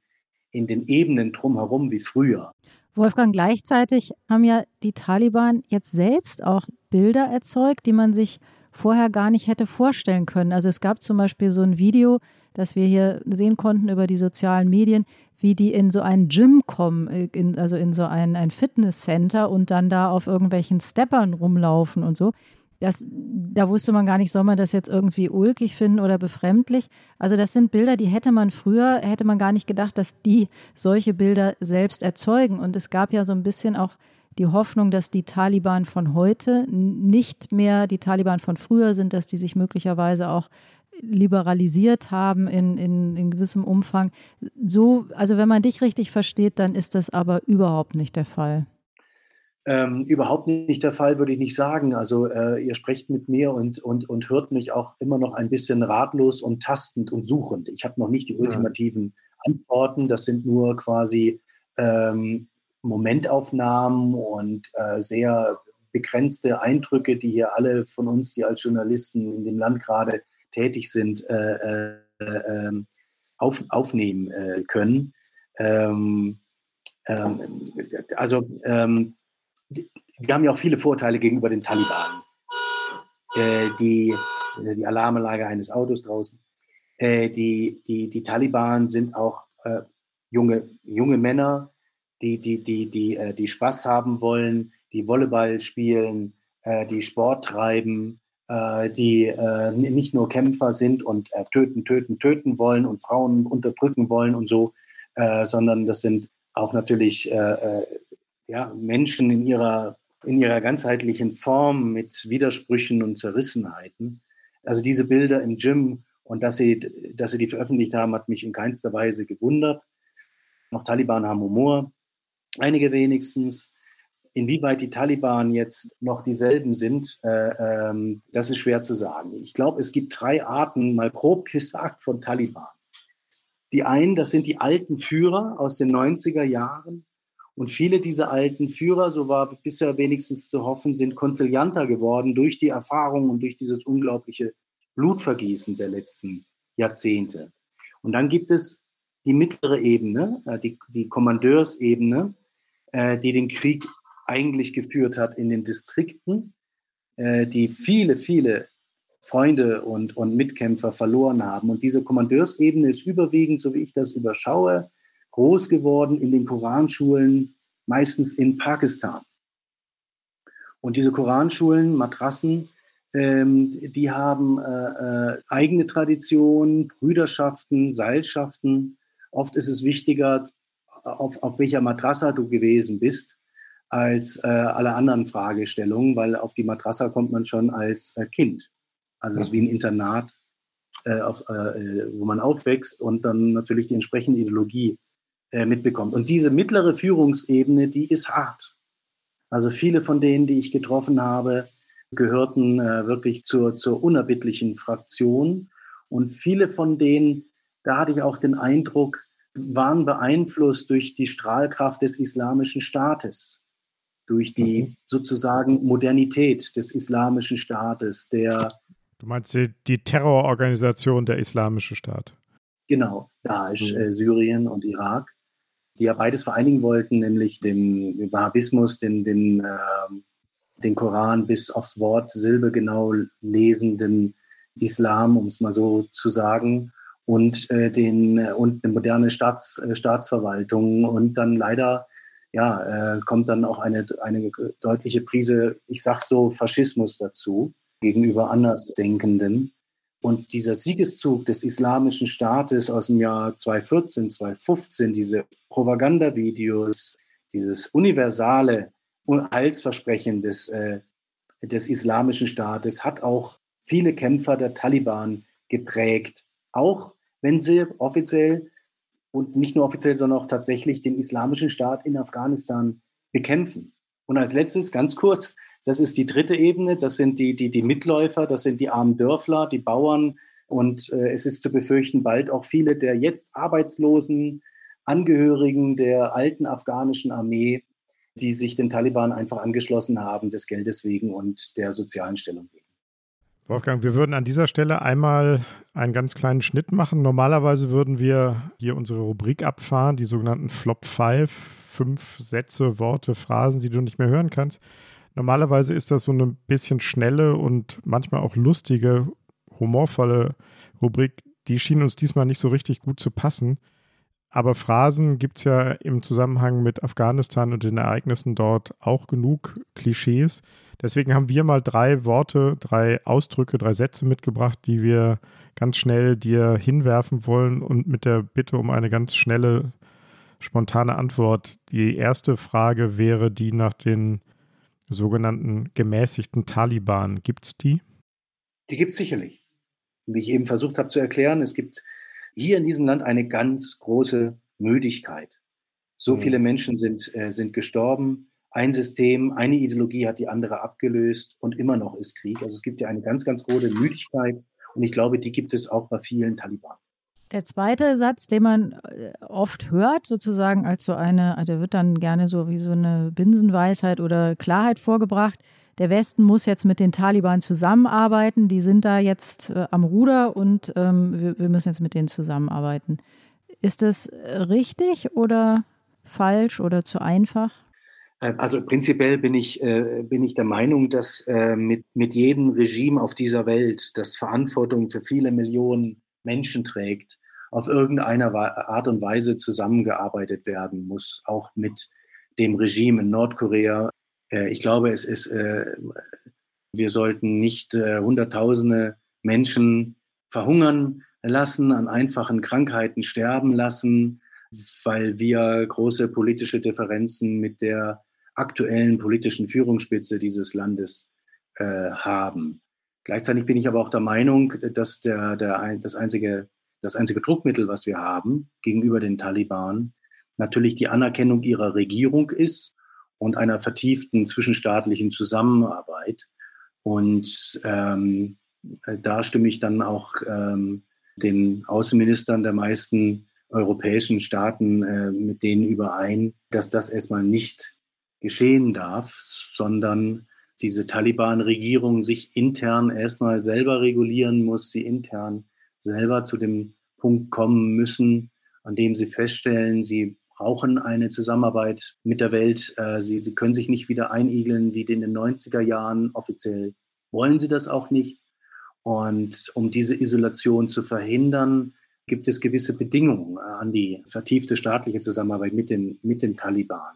in den Ebenen drumherum wie früher. Wolfgang, gleichzeitig haben ja die Taliban jetzt selbst auch Bilder erzeugt, die man sich vorher gar nicht hätte vorstellen können. Also es gab zum Beispiel so ein Video, das wir hier sehen konnten über die sozialen Medien, wie die in so ein Gym kommen, äh, in, also in so ein, ein Fitnesscenter und dann da auf irgendwelchen Steppern rumlaufen und so. Das, da wusste man gar nicht, soll man das jetzt irgendwie ulkig finden oder befremdlich. Also das sind Bilder, die hätte man früher, hätte man gar nicht gedacht, dass die solche Bilder selbst erzeugen. Und es gab ja so ein bisschen auch die Hoffnung, dass die Taliban von heute nicht mehr die Taliban von früher sind, dass die sich möglicherweise auch liberalisiert haben in, in, in gewissem Umfang. So, also wenn man dich richtig versteht, dann ist das aber überhaupt nicht der Fall. Ähm, überhaupt nicht der Fall, würde ich nicht sagen. Also äh, ihr sprecht mit mir und, und, und hört mich auch immer noch ein bisschen ratlos und tastend und suchend. Ich habe noch nicht die ultimativen Antworten. Das sind nur quasi ähm, Momentaufnahmen und äh, sehr begrenzte Eindrücke, die hier alle von uns, die als Journalisten in dem Land gerade tätig sind, äh, äh, ähm, auf, aufnehmen äh, können. Ähm, ähm, also ähm, wir haben ja auch viele Vorteile gegenüber den Taliban. Äh, die, die Alarmanlage eines Autos draußen. Äh, die, die, die Taliban sind auch äh, junge, junge Männer, die, die, die, die, äh, die Spaß haben wollen, die Volleyball spielen, äh, die Sport treiben, äh, die nicht nur Kämpfer sind und töten, töten, töten wollen und Frauen unterdrücken wollen und so, sondern das sind auch natürlich ja, Menschen in ihrer, in ihrer ganzheitlichen Form mit Widersprüchen und Zerrissenheiten. Also diese Bilder im Gym und dass sie, dass sie die veröffentlicht haben, hat mich in keinster Weise gewundert. Noch Taliban haben Humor, einige wenigstens. Inwieweit die Taliban jetzt noch dieselben sind, äh, ähm, das ist schwer zu sagen. Ich glaube, es gibt drei Arten, mal grob gesagt, von Taliban. Die einen, das sind die alten Führer aus den 90er Jahren, und viele dieser alten Führer, so war bisher wenigstens zu hoffen, sind konzilianter geworden durch die Erfahrung und durch dieses unglaubliche Blutvergießen der letzten Jahrzehnte. Und dann gibt es die mittlere Ebene, äh, die, die Kommandeursebene, äh, die den Krieg eigentlich geführt hat in den Distrikten, äh, die viele, viele Freunde und, und Mitkämpfer verloren haben. Und diese Kommandeursebene ist überwiegend, so wie ich das überschaue, groß geworden in den Koranschulen, meistens in Pakistan. Und diese Koranschulen, Matrassen, ähm, die haben äh, äh, eigene Traditionen, Brüderschaften, Seilschaften. Oft ist es wichtiger, auf, auf welcher Madrassa du gewesen bist, als äh, alle anderen Fragestellungen, weil auf die Madrassa kommt man schon als äh, Kind. Also es ist wie ein Internat, äh, auf, äh, wo man aufwächst und dann natürlich die entsprechende Ideologie äh, mitbekommt. Und diese mittlere Führungsebene, die ist hart. Also viele von denen, die ich getroffen habe, gehörten äh, wirklich zur, zur unerbittlichen Fraktion. Und viele von denen, da hatte ich auch den Eindruck, waren beeinflusst durch die Strahlkraft des islamischen Staates, durch die mhm. sozusagen Modernität des islamischen Staates, der. Du meinst die, die Terrororganisation der Islamische Staat? Genau, Daesh, mhm. äh, Syrien und Irak die ja beides vereinigen wollten, nämlich den Wahhabismus, den, den, äh, den Koran bis aufs Wort Silbe genau lesenden Islam, um es mal so zu sagen, und, äh, den, und eine moderne Staats, äh, Staatsverwaltung. Und dann leider ja, äh, kommt dann auch eine, eine deutliche Prise, ich sag so, Faschismus dazu gegenüber Andersdenkenden. Und dieser Siegeszug des Islamischen Staates aus dem Jahr 2014, 2015, diese Propagandavideos, dieses universale Heilsversprechen des, äh, des Islamischen Staates hat auch viele Kämpfer der Taliban geprägt. auch wenn sie offiziell und nicht nur offiziell, sondern auch tatsächlich den islamischen Staat in Afghanistan bekämpfen. Und als letztes, ganz kurz, das ist die dritte Ebene, das sind die, die, die Mitläufer, das sind die armen Dörfler, die Bauern. Und äh, es ist zu befürchten, bald auch viele der jetzt arbeitslosen Angehörigen der alten afghanischen Armee, die sich den Taliban einfach angeschlossen haben, des Geldes wegen und der sozialen Stellung wegen. Wolfgang, wir würden an dieser Stelle einmal einen ganz kleinen Schnitt machen. Normalerweise würden wir hier unsere Rubrik abfahren, die sogenannten Flop 5, fünf Sätze, Worte, Phrasen, die du nicht mehr hören kannst. Normalerweise ist das so eine bisschen schnelle und manchmal auch lustige, humorvolle Rubrik. Die schien uns diesmal nicht so richtig gut zu passen. Aber Phrasen gibt es ja im Zusammenhang mit Afghanistan und den Ereignissen dort auch genug Klischees. Deswegen haben wir mal drei Worte, drei Ausdrücke, drei Sätze mitgebracht, die wir ganz schnell dir hinwerfen wollen und mit der Bitte um eine ganz schnelle, spontane Antwort. Die erste Frage wäre die nach den sogenannten gemäßigten Taliban. Gibt es die? Die gibt es sicherlich. Wie ich eben versucht habe zu erklären, es gibt hier in diesem Land eine ganz große Müdigkeit. So mhm. viele Menschen sind, äh, sind gestorben. Ein System, eine Ideologie hat die andere abgelöst und immer noch ist Krieg. Also es gibt ja eine ganz, ganz große Müdigkeit und ich glaube, die gibt es auch bei vielen Taliban. Der zweite Satz, den man äh, oft hört, sozusagen als so eine, also wird dann gerne so wie so eine Binsenweisheit oder Klarheit vorgebracht, der Westen muss jetzt mit den Taliban zusammenarbeiten, die sind da jetzt äh, am Ruder und ähm, wir, wir, müssen jetzt mit denen zusammenarbeiten. Ist das richtig oder falsch oder zu einfach? Äh, also prinzipiell bin ich, äh, bin ich der Meinung, dass äh, mit, mit jedem Regime auf dieser Welt, das Verantwortung für viele Millionen Menschen trägt, auf irgendeine Art und Weise zusammengearbeitet werden muss, auch mit dem Regime in Nordkorea, äh, ich glaube, es ist, äh, wir sollten nicht äh, Hunderttausende Menschen verhungern lassen, an einfachen Krankheiten sterben lassen, weil wir große politische Differenzen mit der aktuellen politischen Führungsspitze dieses Landes haben. Gleichzeitig bin ich aber auch der Meinung, dass der, der, das, einzige, das einzige Druckmittel, was wir haben gegenüber den Taliban, natürlich die Anerkennung ihrer Regierung ist und einer vertieften zwischenstaatlichen Zusammenarbeit. Und ähm, da stimme ich dann auch ähm, den Außenministern der meisten europäischen Staaten äh, mit denen überein, dass das erstmal nicht geschehen darf, sondern diese Taliban-Regierung sich intern erstmal selber regulieren muss, sie intern selber zu dem Punkt kommen müssen, an dem sie feststellen, sie brauchen eine Zusammenarbeit mit der Welt. Äh, sie, sie können sich nicht wieder einigeln wie in den 90er Jahren. Offiziell wollen sie das auch nicht. Und um diese Isolation zu verhindern, gibt es gewisse Bedingungen an die vertiefte staatliche Zusammenarbeit mit den, mit den Taliban.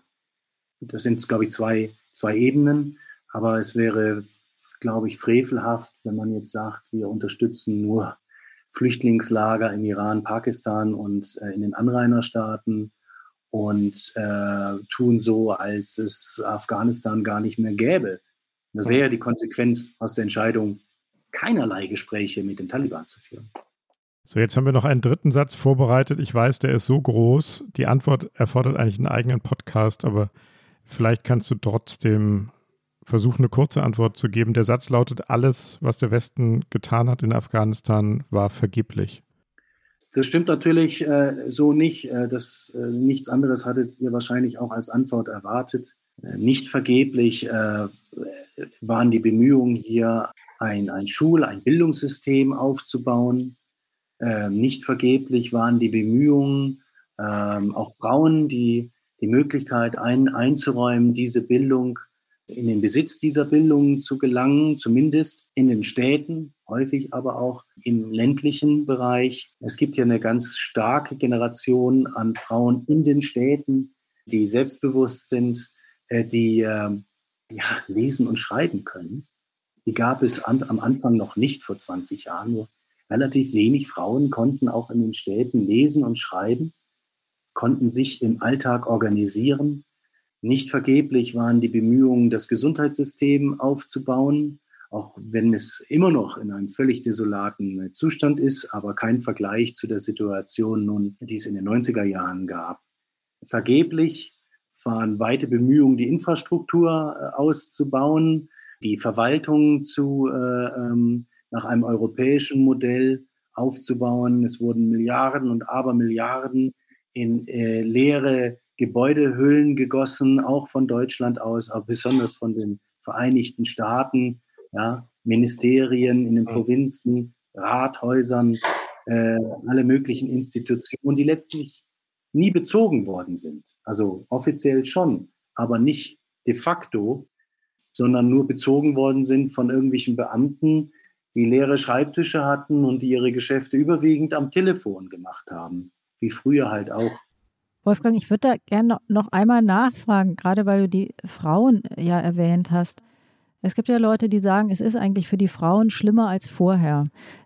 Das sind, glaube ich, zwei, zwei Ebenen. Aber es wäre, glaube ich, frevelhaft, wenn man jetzt sagt, wir unterstützen nur Flüchtlingslager im Iran, Pakistan und äh, in den Anrainerstaaten und äh, tun so, als es Afghanistan gar nicht mehr gäbe. Das wäre ja die Konsequenz aus der Entscheidung, keinerlei Gespräche mit den Taliban zu führen. So, jetzt haben wir noch einen dritten Satz vorbereitet. Ich weiß, der ist so groß. Die Antwort erfordert eigentlich einen eigenen Podcast, aber vielleicht kannst du trotzdem versuchen, eine kurze Antwort zu geben. Der Satz lautet, alles, was der Westen getan hat in Afghanistan, war vergeblich. Das stimmt natürlich äh, so nicht. Äh, das, äh, nichts anderes hattet ihr wahrscheinlich auch als Antwort erwartet. Äh, nicht vergeblich äh, waren die Bemühungen hier, ein, ein Schul-, ein Bildungssystem aufzubauen. Ähm, nicht vergeblich waren die Bemühungen, ähm, auch Frauen die, die Möglichkeit ein, einzuräumen, diese Bildung in den Besitz dieser Bildung zu gelangen, zumindest in den Städten, häufig aber auch im ländlichen Bereich. Es gibt hier eine ganz starke Generation an Frauen in den Städten, die selbstbewusst sind, äh, die ähm, ja, lesen und schreiben können. Die gab es an, am Anfang noch nicht vor 20 Jahren. Nur relativ wenig Frauen konnten auch in den Städten lesen und schreiben, konnten sich im Alltag organisieren nicht vergeblich waren die Bemühungen, das Gesundheitssystem aufzubauen, auch wenn es immer noch in einem völlig desolaten Zustand ist, aber kein Vergleich zu der Situation nun, die es in den 90er Jahren gab. Vergeblich waren weite Bemühungen, die Infrastruktur äh, auszubauen, die Verwaltung zu, äh, ähm, nach einem europäischen Modell aufzubauen. Es wurden Milliarden und Abermilliarden in äh, leere Gebäudehüllen gegossen, auch von Deutschland aus, aber besonders von den Vereinigten Staaten, ja, Ministerien in den Provinzen, Rathäusern, äh, alle möglichen Institutionen, die letztlich nie bezogen worden sind. Also offiziell schon, aber nicht de facto, sondern nur bezogen worden sind von irgendwelchen Beamten, die leere Schreibtische hatten und die ihre Geschäfte überwiegend am Telefon gemacht haben, wie früher halt auch. Wolfgang, ich würde da gerne noch einmal nachfragen, gerade weil du die Frauen ja erwähnt hast. Es gibt ja Leute, die sagen, es ist eigentlich für die Frauen schlimmer als vorher.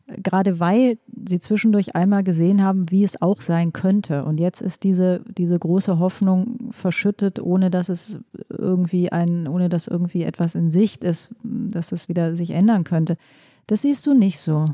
Gerade weil sie zwischendurch einmal gesehen haben, wie es auch sein könnte. Und jetzt ist diese, diese große Hoffnung verschüttet, ohne dass es irgendwie ein, ohne dass irgendwie etwas in Sicht ist, dass es wieder sich ändern könnte. Das siehst du nicht so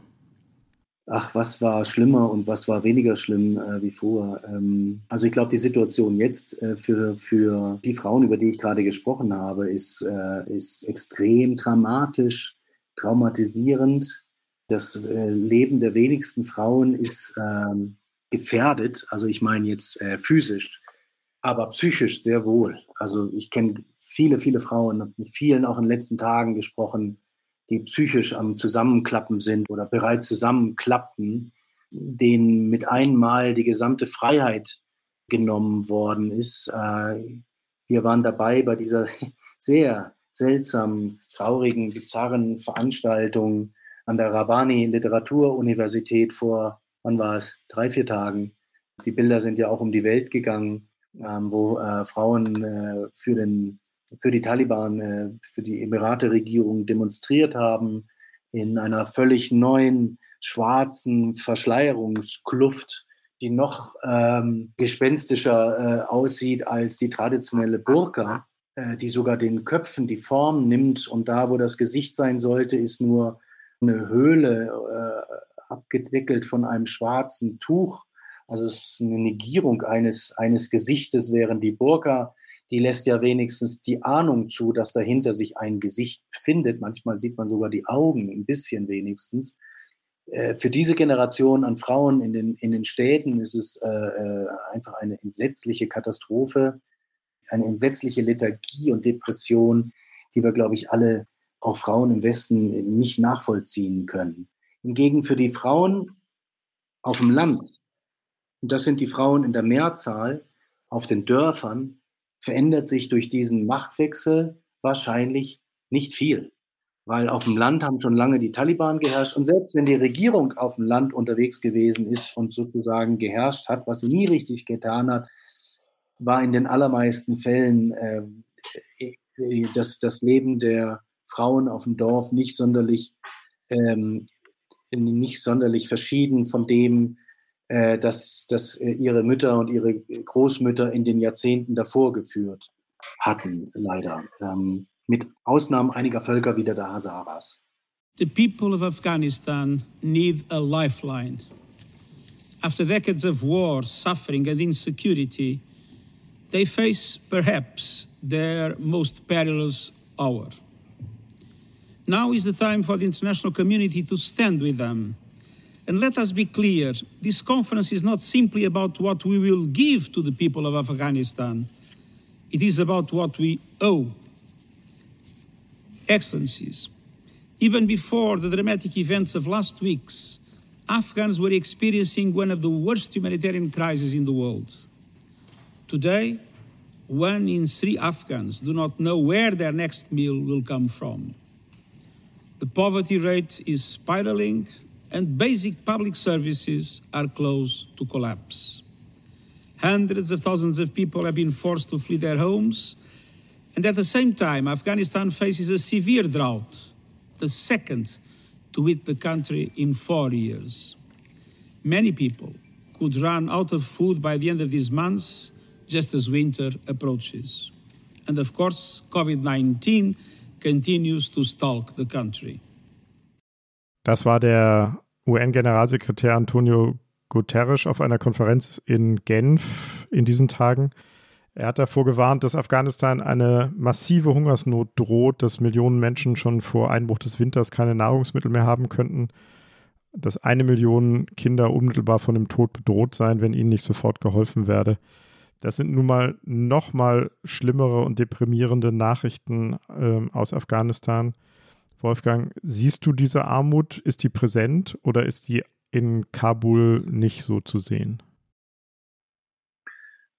ach, was war schlimmer und was war weniger schlimm äh, wie vorher. Ähm, also ich glaube, die Situation jetzt äh, für, für die Frauen, über die ich gerade gesprochen habe, ist, äh, ist extrem dramatisch, traumatisierend. Das äh, Leben der wenigsten Frauen ist ähm, gefährdet, also ich meine jetzt äh, physisch, aber psychisch sehr wohl. Also ich kenne viele, viele Frauen, mit vielen auch in den letzten Tagen gesprochen, die psychisch am Zusammenklappen sind oder bereits zusammenklappten, denen mit einmal die gesamte Freiheit genommen worden ist. Äh, wir waren dabei bei dieser sehr seltsamen, traurigen, bizarren Veranstaltung an der Rabani Literaturuniversität vor, wann war es, drei, vier Tagen. Die Bilder sind ja auch um die Welt gegangen, ähm, wo äh, Frauen äh, für den für die Taliban, äh, für die Emirate-Regierung demonstriert haben, in einer völlig neuen schwarzen Verschleierungskluft, die noch ähm, gespenstischer äh, aussieht als die traditionelle Burka, äh, die sogar den Köpfen die Form nimmt und da, wo das Gesicht sein sollte, ist nur eine Höhle äh, abgedeckelt von einem schwarzen Tuch. Also es ist eine Negierung eines, eines Gesichtes, während die Burka die lässt ja wenigstens die Ahnung zu, dass dahinter sich ein Gesicht befindet. Manchmal sieht man sogar die Augen, ein bisschen wenigstens. Äh, für diese Generation an Frauen in den, in den Städten ist es äh, äh, einfach eine entsetzliche Katastrophe, eine entsetzliche Lethargie und Depression, die wir, glaube ich, alle, auch Frauen im Westen, nicht nachvollziehen können. Hingegen für die Frauen auf dem Land, und das sind die Frauen in der Mehrzahl, auf den Dörfern, verändert sich durch diesen Machtwechsel wahrscheinlich nicht viel. Weil auf dem Land haben schon lange die Taliban geherrscht. Und selbst wenn die Regierung auf dem Land unterwegs gewesen ist und sozusagen geherrscht hat, was sie nie richtig getan hat, war in den allermeisten Fällen äh, äh das, das Leben der Frauen auf dem Dorf nicht sonderlich, ähm, nicht sonderlich verschieden von dem, das, das äh, ihre Mütter und ihre Großmütter in den Jahrzehnten davor geführt hatten, leider. Ähm, mit Ausnahmen einiger Völker wie der Hazaras. The people of Afghanistan need a lifeline. After decades of war, suffering, and insecurity, they face perhaps their most perilous hour. Now is the time for the international community to stand with them And let us be clear this conference is not simply about what we will give to the people of Afghanistan, it is about what we owe. Excellencies, even before the dramatic events of last week's, Afghans were experiencing one of the worst humanitarian crises in the world. Today, one in three Afghans do not know where their next meal will come from. The poverty rate is spiraling and basic public services are close to collapse. Hundreds of thousands of people have been forced to flee their homes, and at the same time, Afghanistan faces a severe drought, the second to hit the country in four years. Many people could run out of food by the end of these months, just as winter approaches. And of course, COVID 19 continues to stalk the country. Das war der UN-Generalsekretär Antonio Guterres auf einer Konferenz in Genf in diesen Tagen. Er hat davor gewarnt, dass Afghanistan eine massive Hungersnot droht, dass Millionen Menschen schon vor Einbruch des Winters keine Nahrungsmittel mehr haben könnten, dass eine Million Kinder unmittelbar von dem Tod bedroht seien, wenn ihnen nicht sofort geholfen werde. Das sind nun mal noch mal schlimmere und deprimierende Nachrichten äh, aus Afghanistan. Wolfgang, siehst du diese Armut? Ist die präsent oder ist die in Kabul nicht so zu sehen?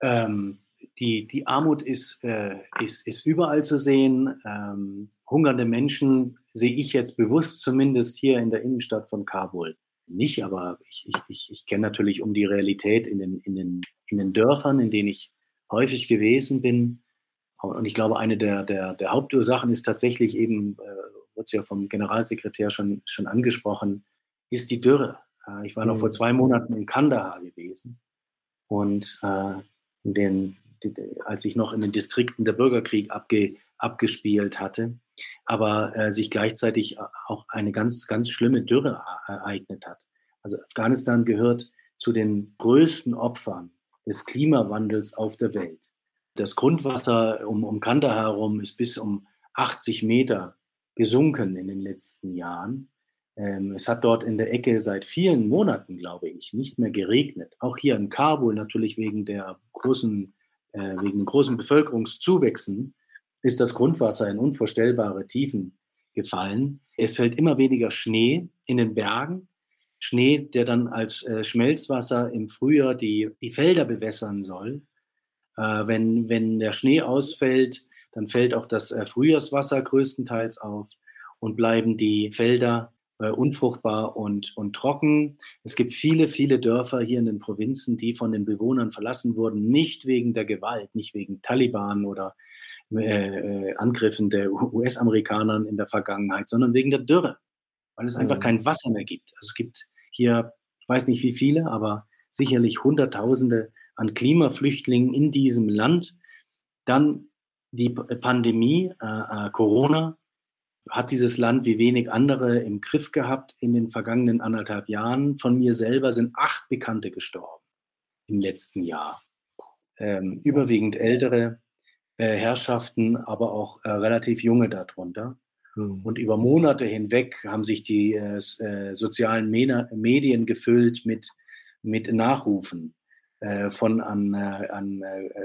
Ähm, die, die Armut ist, äh, ist, ist überall zu sehen. Ähm, hungernde Menschen sehe ich jetzt bewusst zumindest hier in der Innenstadt von Kabul nicht, aber ich, ich, ich, ich kenne natürlich um die Realität in den, in, den, in den Dörfern, in denen ich häufig gewesen bin. Und ich glaube, eine der, der, der Hauptursachen ist tatsächlich eben, äh, wird es ja vom Generalsekretär schon, schon angesprochen, ist die Dürre. Äh, ich war noch vor mhm. zwei Monaten in Kandahar gewesen und äh, in den als ich noch in den Distrikten der Bürgerkrieg abge, abgespielt hatte, aber äh, sich gleichzeitig auch eine ganz, ganz schlimme Dürre ereignet hat. Also Afghanistan gehört zu den größten Opfern des Klimawandels auf der Welt. Das Grundwasser um, um Kandahar herum ist bis um 80 Meter gesunken in den letzten Jahren. Ähm, es hat dort in der Ecke seit vielen Monaten, glaube ich, nicht mehr geregnet. Auch hier in Kabul natürlich wegen der großen äh, wegen großen Bevölkerungszuwächsen ist das Grundwasser in unvorstellbare Tiefen gefallen. Es fällt immer weniger Schnee in den Bergen. Schnee, der dann als äh, Schmelzwasser im Frühjahr die, die Felder bewässern soll. Äh, wenn, wenn der Schnee ausfällt, dann fällt auch das äh, Frühjahrswasser größtenteils auf und bleiben die Felder äh, unfruchtbar und, und trocken. Es gibt viele, viele Dörfer hier in den Provinzen, die von den Bewohnern verlassen wurden, nicht wegen der Gewalt, nicht wegen Taliban oder äh, äh Angriffen der US-Amerikanern in der Vergangenheit, sondern wegen der Dürre, weil es einfach mhm. kein Wasser mehr gibt. Also es gibt hier, ich weiß nicht wie viele, aber sicherlich Hunderttausende an Klimaflüchtlingen in diesem Land. Dann die Pandemie, äh, äh Corona, hat dieses Land wie wenig andere im Griff gehabt in den vergangenen anderthalb Jahren. Von mir selber sind acht Bekannte gestorben im letzten Jahr. Ähm, überwiegend ältere äh, Herrschaften, aber auch äh, relativ junge darunter. Mhm. Und über Monate hinweg haben sich die äh, äh sozialen Medien gefüllt mit, mit Nachrufen von an, äh, an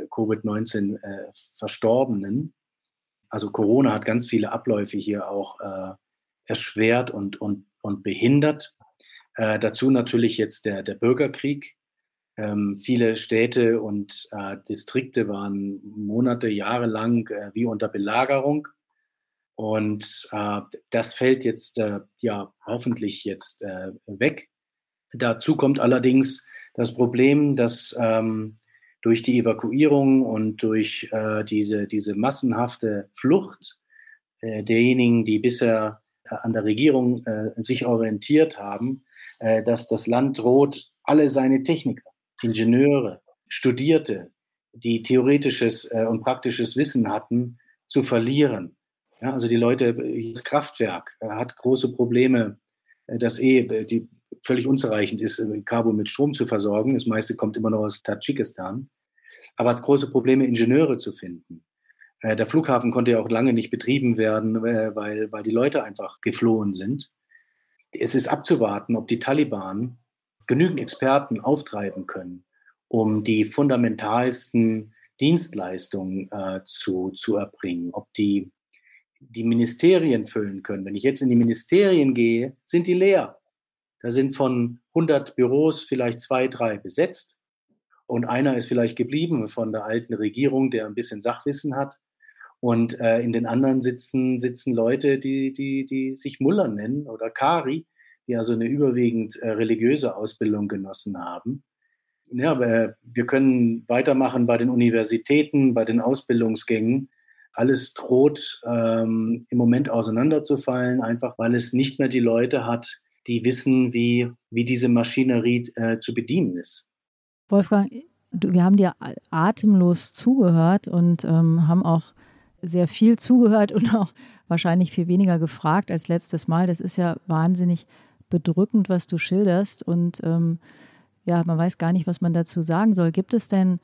Covid-19 Verstorbenen also Corona hat ganz viele Abläufe hier auch äh, erschwert und, und, und behindert. Äh, dazu natürlich jetzt der, der Bürgerkrieg. Ähm, viele Städte und äh, Distrikte waren Monate, Jahre lang äh, wie unter Belagerung. Und äh, das fällt jetzt äh, ja hoffentlich jetzt weg. Dazu kommt allerdings das Problem, dass ähm, durch die Evakuierung und durch äh, diese, diese massenhafte Flucht äh, derjenigen, die bisher äh, an der Regierung äh, sich orientiert haben, äh, dass das Land droht, alle seine Techniker, Ingenieure, Studierte, die theoretisches äh, und praktisches Wissen hatten, zu verlieren. Ja, also die Leute, das Kraftwerk hat große Probleme, das eh die völlig unzureichend ist, Kabul mit Strom zu versorgen. Das meiste kommt immer noch aus Tadschikistan aber hat große Probleme, Ingenieure zu finden. Äh, der Flughafen konnte ja auch lange nicht betrieben werden, äh, weil, weil die Leute einfach geflohen sind. Es ist abzuwarten, ob die Taliban genügend Experten auftreiben können, um die fundamentalsten Dienstleistungen äh, zu, zu erbringen, ob die die Ministerien füllen können. Wenn ich jetzt in die Ministerien gehe, sind die leer. Da sind von 100 Büros vielleicht zwei, drei besetzt. Und einer ist vielleicht geblieben von der alten Regierung, der ein bisschen Sachwissen hat. Und äh, in den anderen sitzen, sitzen Leute, die, die, die sich Muller nennen oder Kari, die also eine überwiegend äh, religiöse Ausbildung genossen haben. Ja, äh, wir können weitermachen bei den Universitäten, bei den Ausbildungsgängen. Alles droht ähm, im Moment auseinanderzufallen, einfach weil es nicht mehr die Leute hat, die wissen, wie, wie diese Maschinerie äh, zu bedienen ist. Wolfgang, du, wir haben dir atemlos zugehört und ähm, haben auch sehr viel zugehört und auch wahrscheinlich viel weniger gefragt als letztes Mal. Das ist ja wahnsinnig bedrückend, was du schilderst. Und ähm, ja, man weiß gar nicht, was man dazu sagen soll. Gibt es denn,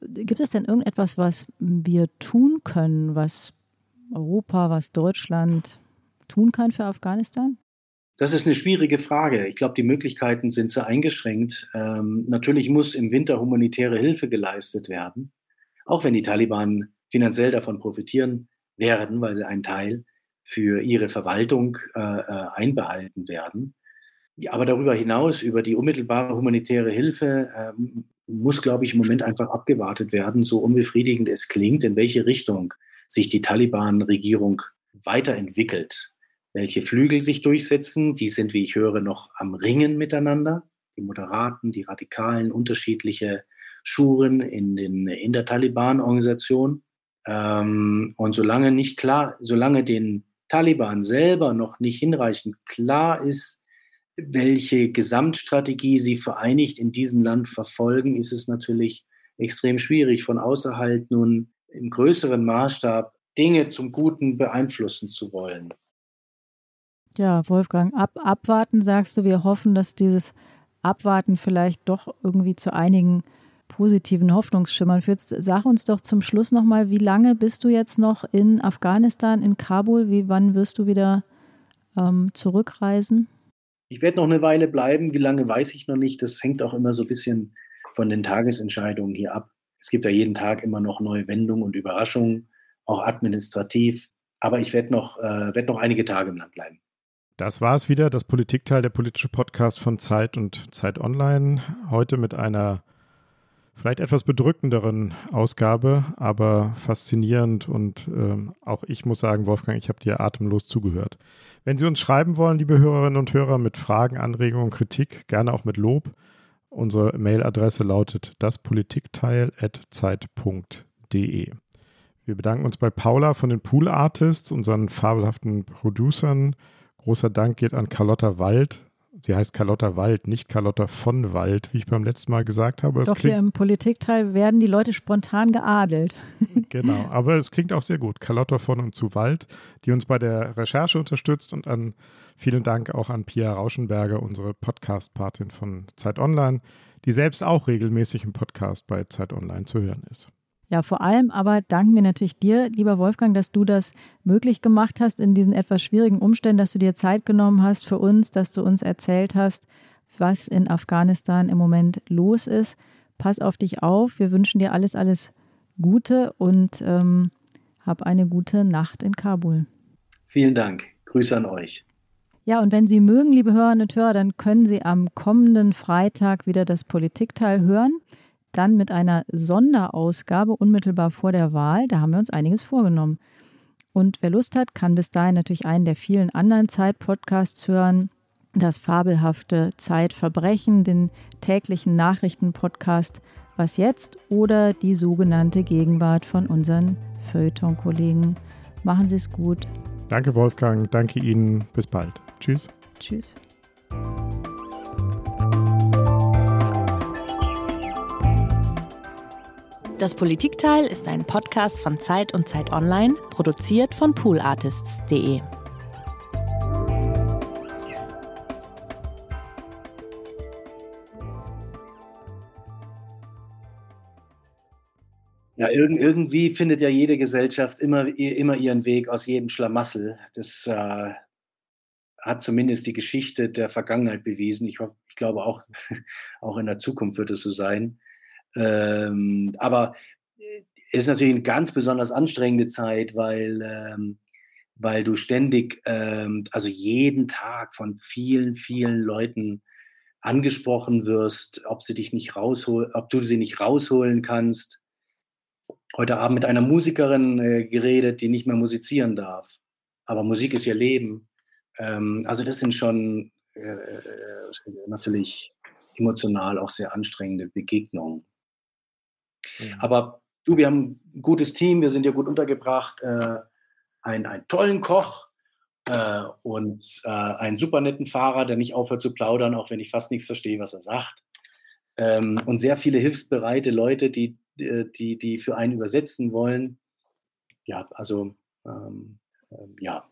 gibt es denn irgendetwas, was wir tun können, was Europa, was Deutschland tun kann für Afghanistan? Das ist eine schwierige Frage. Ich glaube, die Möglichkeiten sind sehr eingeschränkt. Ähm, natürlich muss im Winter humanitäre Hilfe geleistet werden, auch wenn die Taliban finanziell davon profitieren werden, weil sie einen Teil für ihre Verwaltung äh, äh, einbehalten werden. Aber darüber hinaus, über die unmittelbare humanitäre Hilfe, ähm, muss, glaube ich, im Moment einfach abgewartet werden, so unbefriedigend es klingt, in welche Richtung sich die Taliban-Regierung weiterentwickelt. Welche Flügel sich durchsetzen, die sind, wie ich höre, noch am Ringen miteinander. Die Moderaten, die Radikalen, unterschiedliche Schuren in, den, in der Taliban-Organisation. Ähm, und solange nicht klar, solange den Taliban selber noch nicht hinreichend klar ist, welche Gesamtstrategie sie vereinigt in diesem Land verfolgen, ist es natürlich extrem schwierig, von außerhalb nun im größeren Maßstab Dinge zum Guten beeinflussen zu wollen. Ja, Wolfgang, ab, abwarten sagst du, wir hoffen, dass dieses Abwarten vielleicht doch irgendwie zu einigen positiven Hoffnungsschimmern führt. Sag uns doch zum Schluss nochmal, wie lange bist du jetzt noch in Afghanistan, in Kabul? Wie, wann wirst du wieder ähm, zurückreisen? Ich werde noch eine Weile bleiben. Wie lange weiß ich noch nicht. Das hängt auch immer so ein bisschen von den Tagesentscheidungen hier ab. Es gibt ja jeden Tag immer noch neue Wendungen und Überraschungen, auch administrativ. Aber ich werde noch, äh, werd noch einige Tage im Land bleiben. Das war es wieder, das Politikteil, der politische Podcast von Zeit und Zeit Online. Heute mit einer vielleicht etwas bedrückenderen Ausgabe, aber faszinierend und äh, auch ich muss sagen, Wolfgang, ich habe dir atemlos zugehört. Wenn Sie uns schreiben wollen, liebe Hörerinnen und Hörer, mit Fragen, Anregungen, Kritik, gerne auch mit Lob, unsere Mailadresse lautet daspolitikteil.zeit.de. Wir bedanken uns bei Paula von den Pool Artists, unseren fabelhaften Producern. Großer Dank geht an Carlotta Wald, Sie heißt Carlotta Wald, nicht Carlotta von Wald, wie ich beim letzten Mal gesagt habe. Das Doch hier im Politikteil werden die Leute spontan geadelt. genau, aber es klingt auch sehr gut. Carlotta von und zu Wald, die uns bei der Recherche unterstützt und an vielen Dank auch an Pia Rauschenberger, unsere Podcast-Patin von Zeit Online, die selbst auch regelmäßig im Podcast bei Zeit Online zu hören ist. Ja, vor allem aber danken wir natürlich dir, lieber Wolfgang, dass du das möglich gemacht hast in diesen etwas schwierigen Umständen, dass du dir Zeit genommen hast für uns, dass du uns erzählt hast, was in Afghanistan im Moment los ist. Pass auf dich auf. Wir wünschen dir alles, alles Gute und ähm, hab eine gute Nacht in Kabul. Vielen Dank. Grüße an euch. Ja, und wenn Sie mögen, liebe Hörerinnen und Hörer, dann können Sie am kommenden Freitag wieder das Politikteil hören dann mit einer Sonderausgabe unmittelbar vor der Wahl. Da haben wir uns einiges vorgenommen. Und wer Lust hat, kann bis dahin natürlich einen der vielen anderen Zeit-Podcasts hören. Das fabelhafte Zeitverbrechen, den täglichen Nachrichten-Podcast Was jetzt oder die sogenannte Gegenwart von unseren Feuilleton-Kollegen. Machen Sie es gut. Danke, Wolfgang. Danke Ihnen. Bis bald. Tschüss. Tschüss. Das Politikteil ist ein Podcast von Zeit und Zeit Online, produziert von poolartists.de. Ja, irgendwie findet ja jede Gesellschaft immer, immer ihren Weg aus jedem Schlamassel. Das äh, hat zumindest die Geschichte der Vergangenheit bewiesen. Ich, hoffe, ich glaube auch, auch in der Zukunft wird es so sein. Ähm, aber es äh, ist natürlich eine ganz besonders anstrengende Zeit, weil, ähm, weil du ständig, ähm, also jeden Tag von vielen, vielen Leuten angesprochen wirst, ob sie dich nicht rausholen, ob du sie nicht rausholen kannst. Heute Abend mit einer Musikerin äh, geredet, die nicht mehr musizieren darf. Aber Musik ist ihr Leben. Ähm, also das sind schon äh, äh natürlich emotional auch sehr anstrengende Begegnungen. Mhm. Aber du, wir haben ein gutes Team, wir sind ja gut untergebracht, äh, einen, einen tollen Koch äh, und äh, einen super netten Fahrer, der nicht aufhört zu plaudern, auch wenn ich fast nichts verstehe, was er sagt. Ähm, und sehr viele hilfsbereite Leute, die, äh, die, die für einen übersetzen wollen. ja, also ähm, ähm, ja,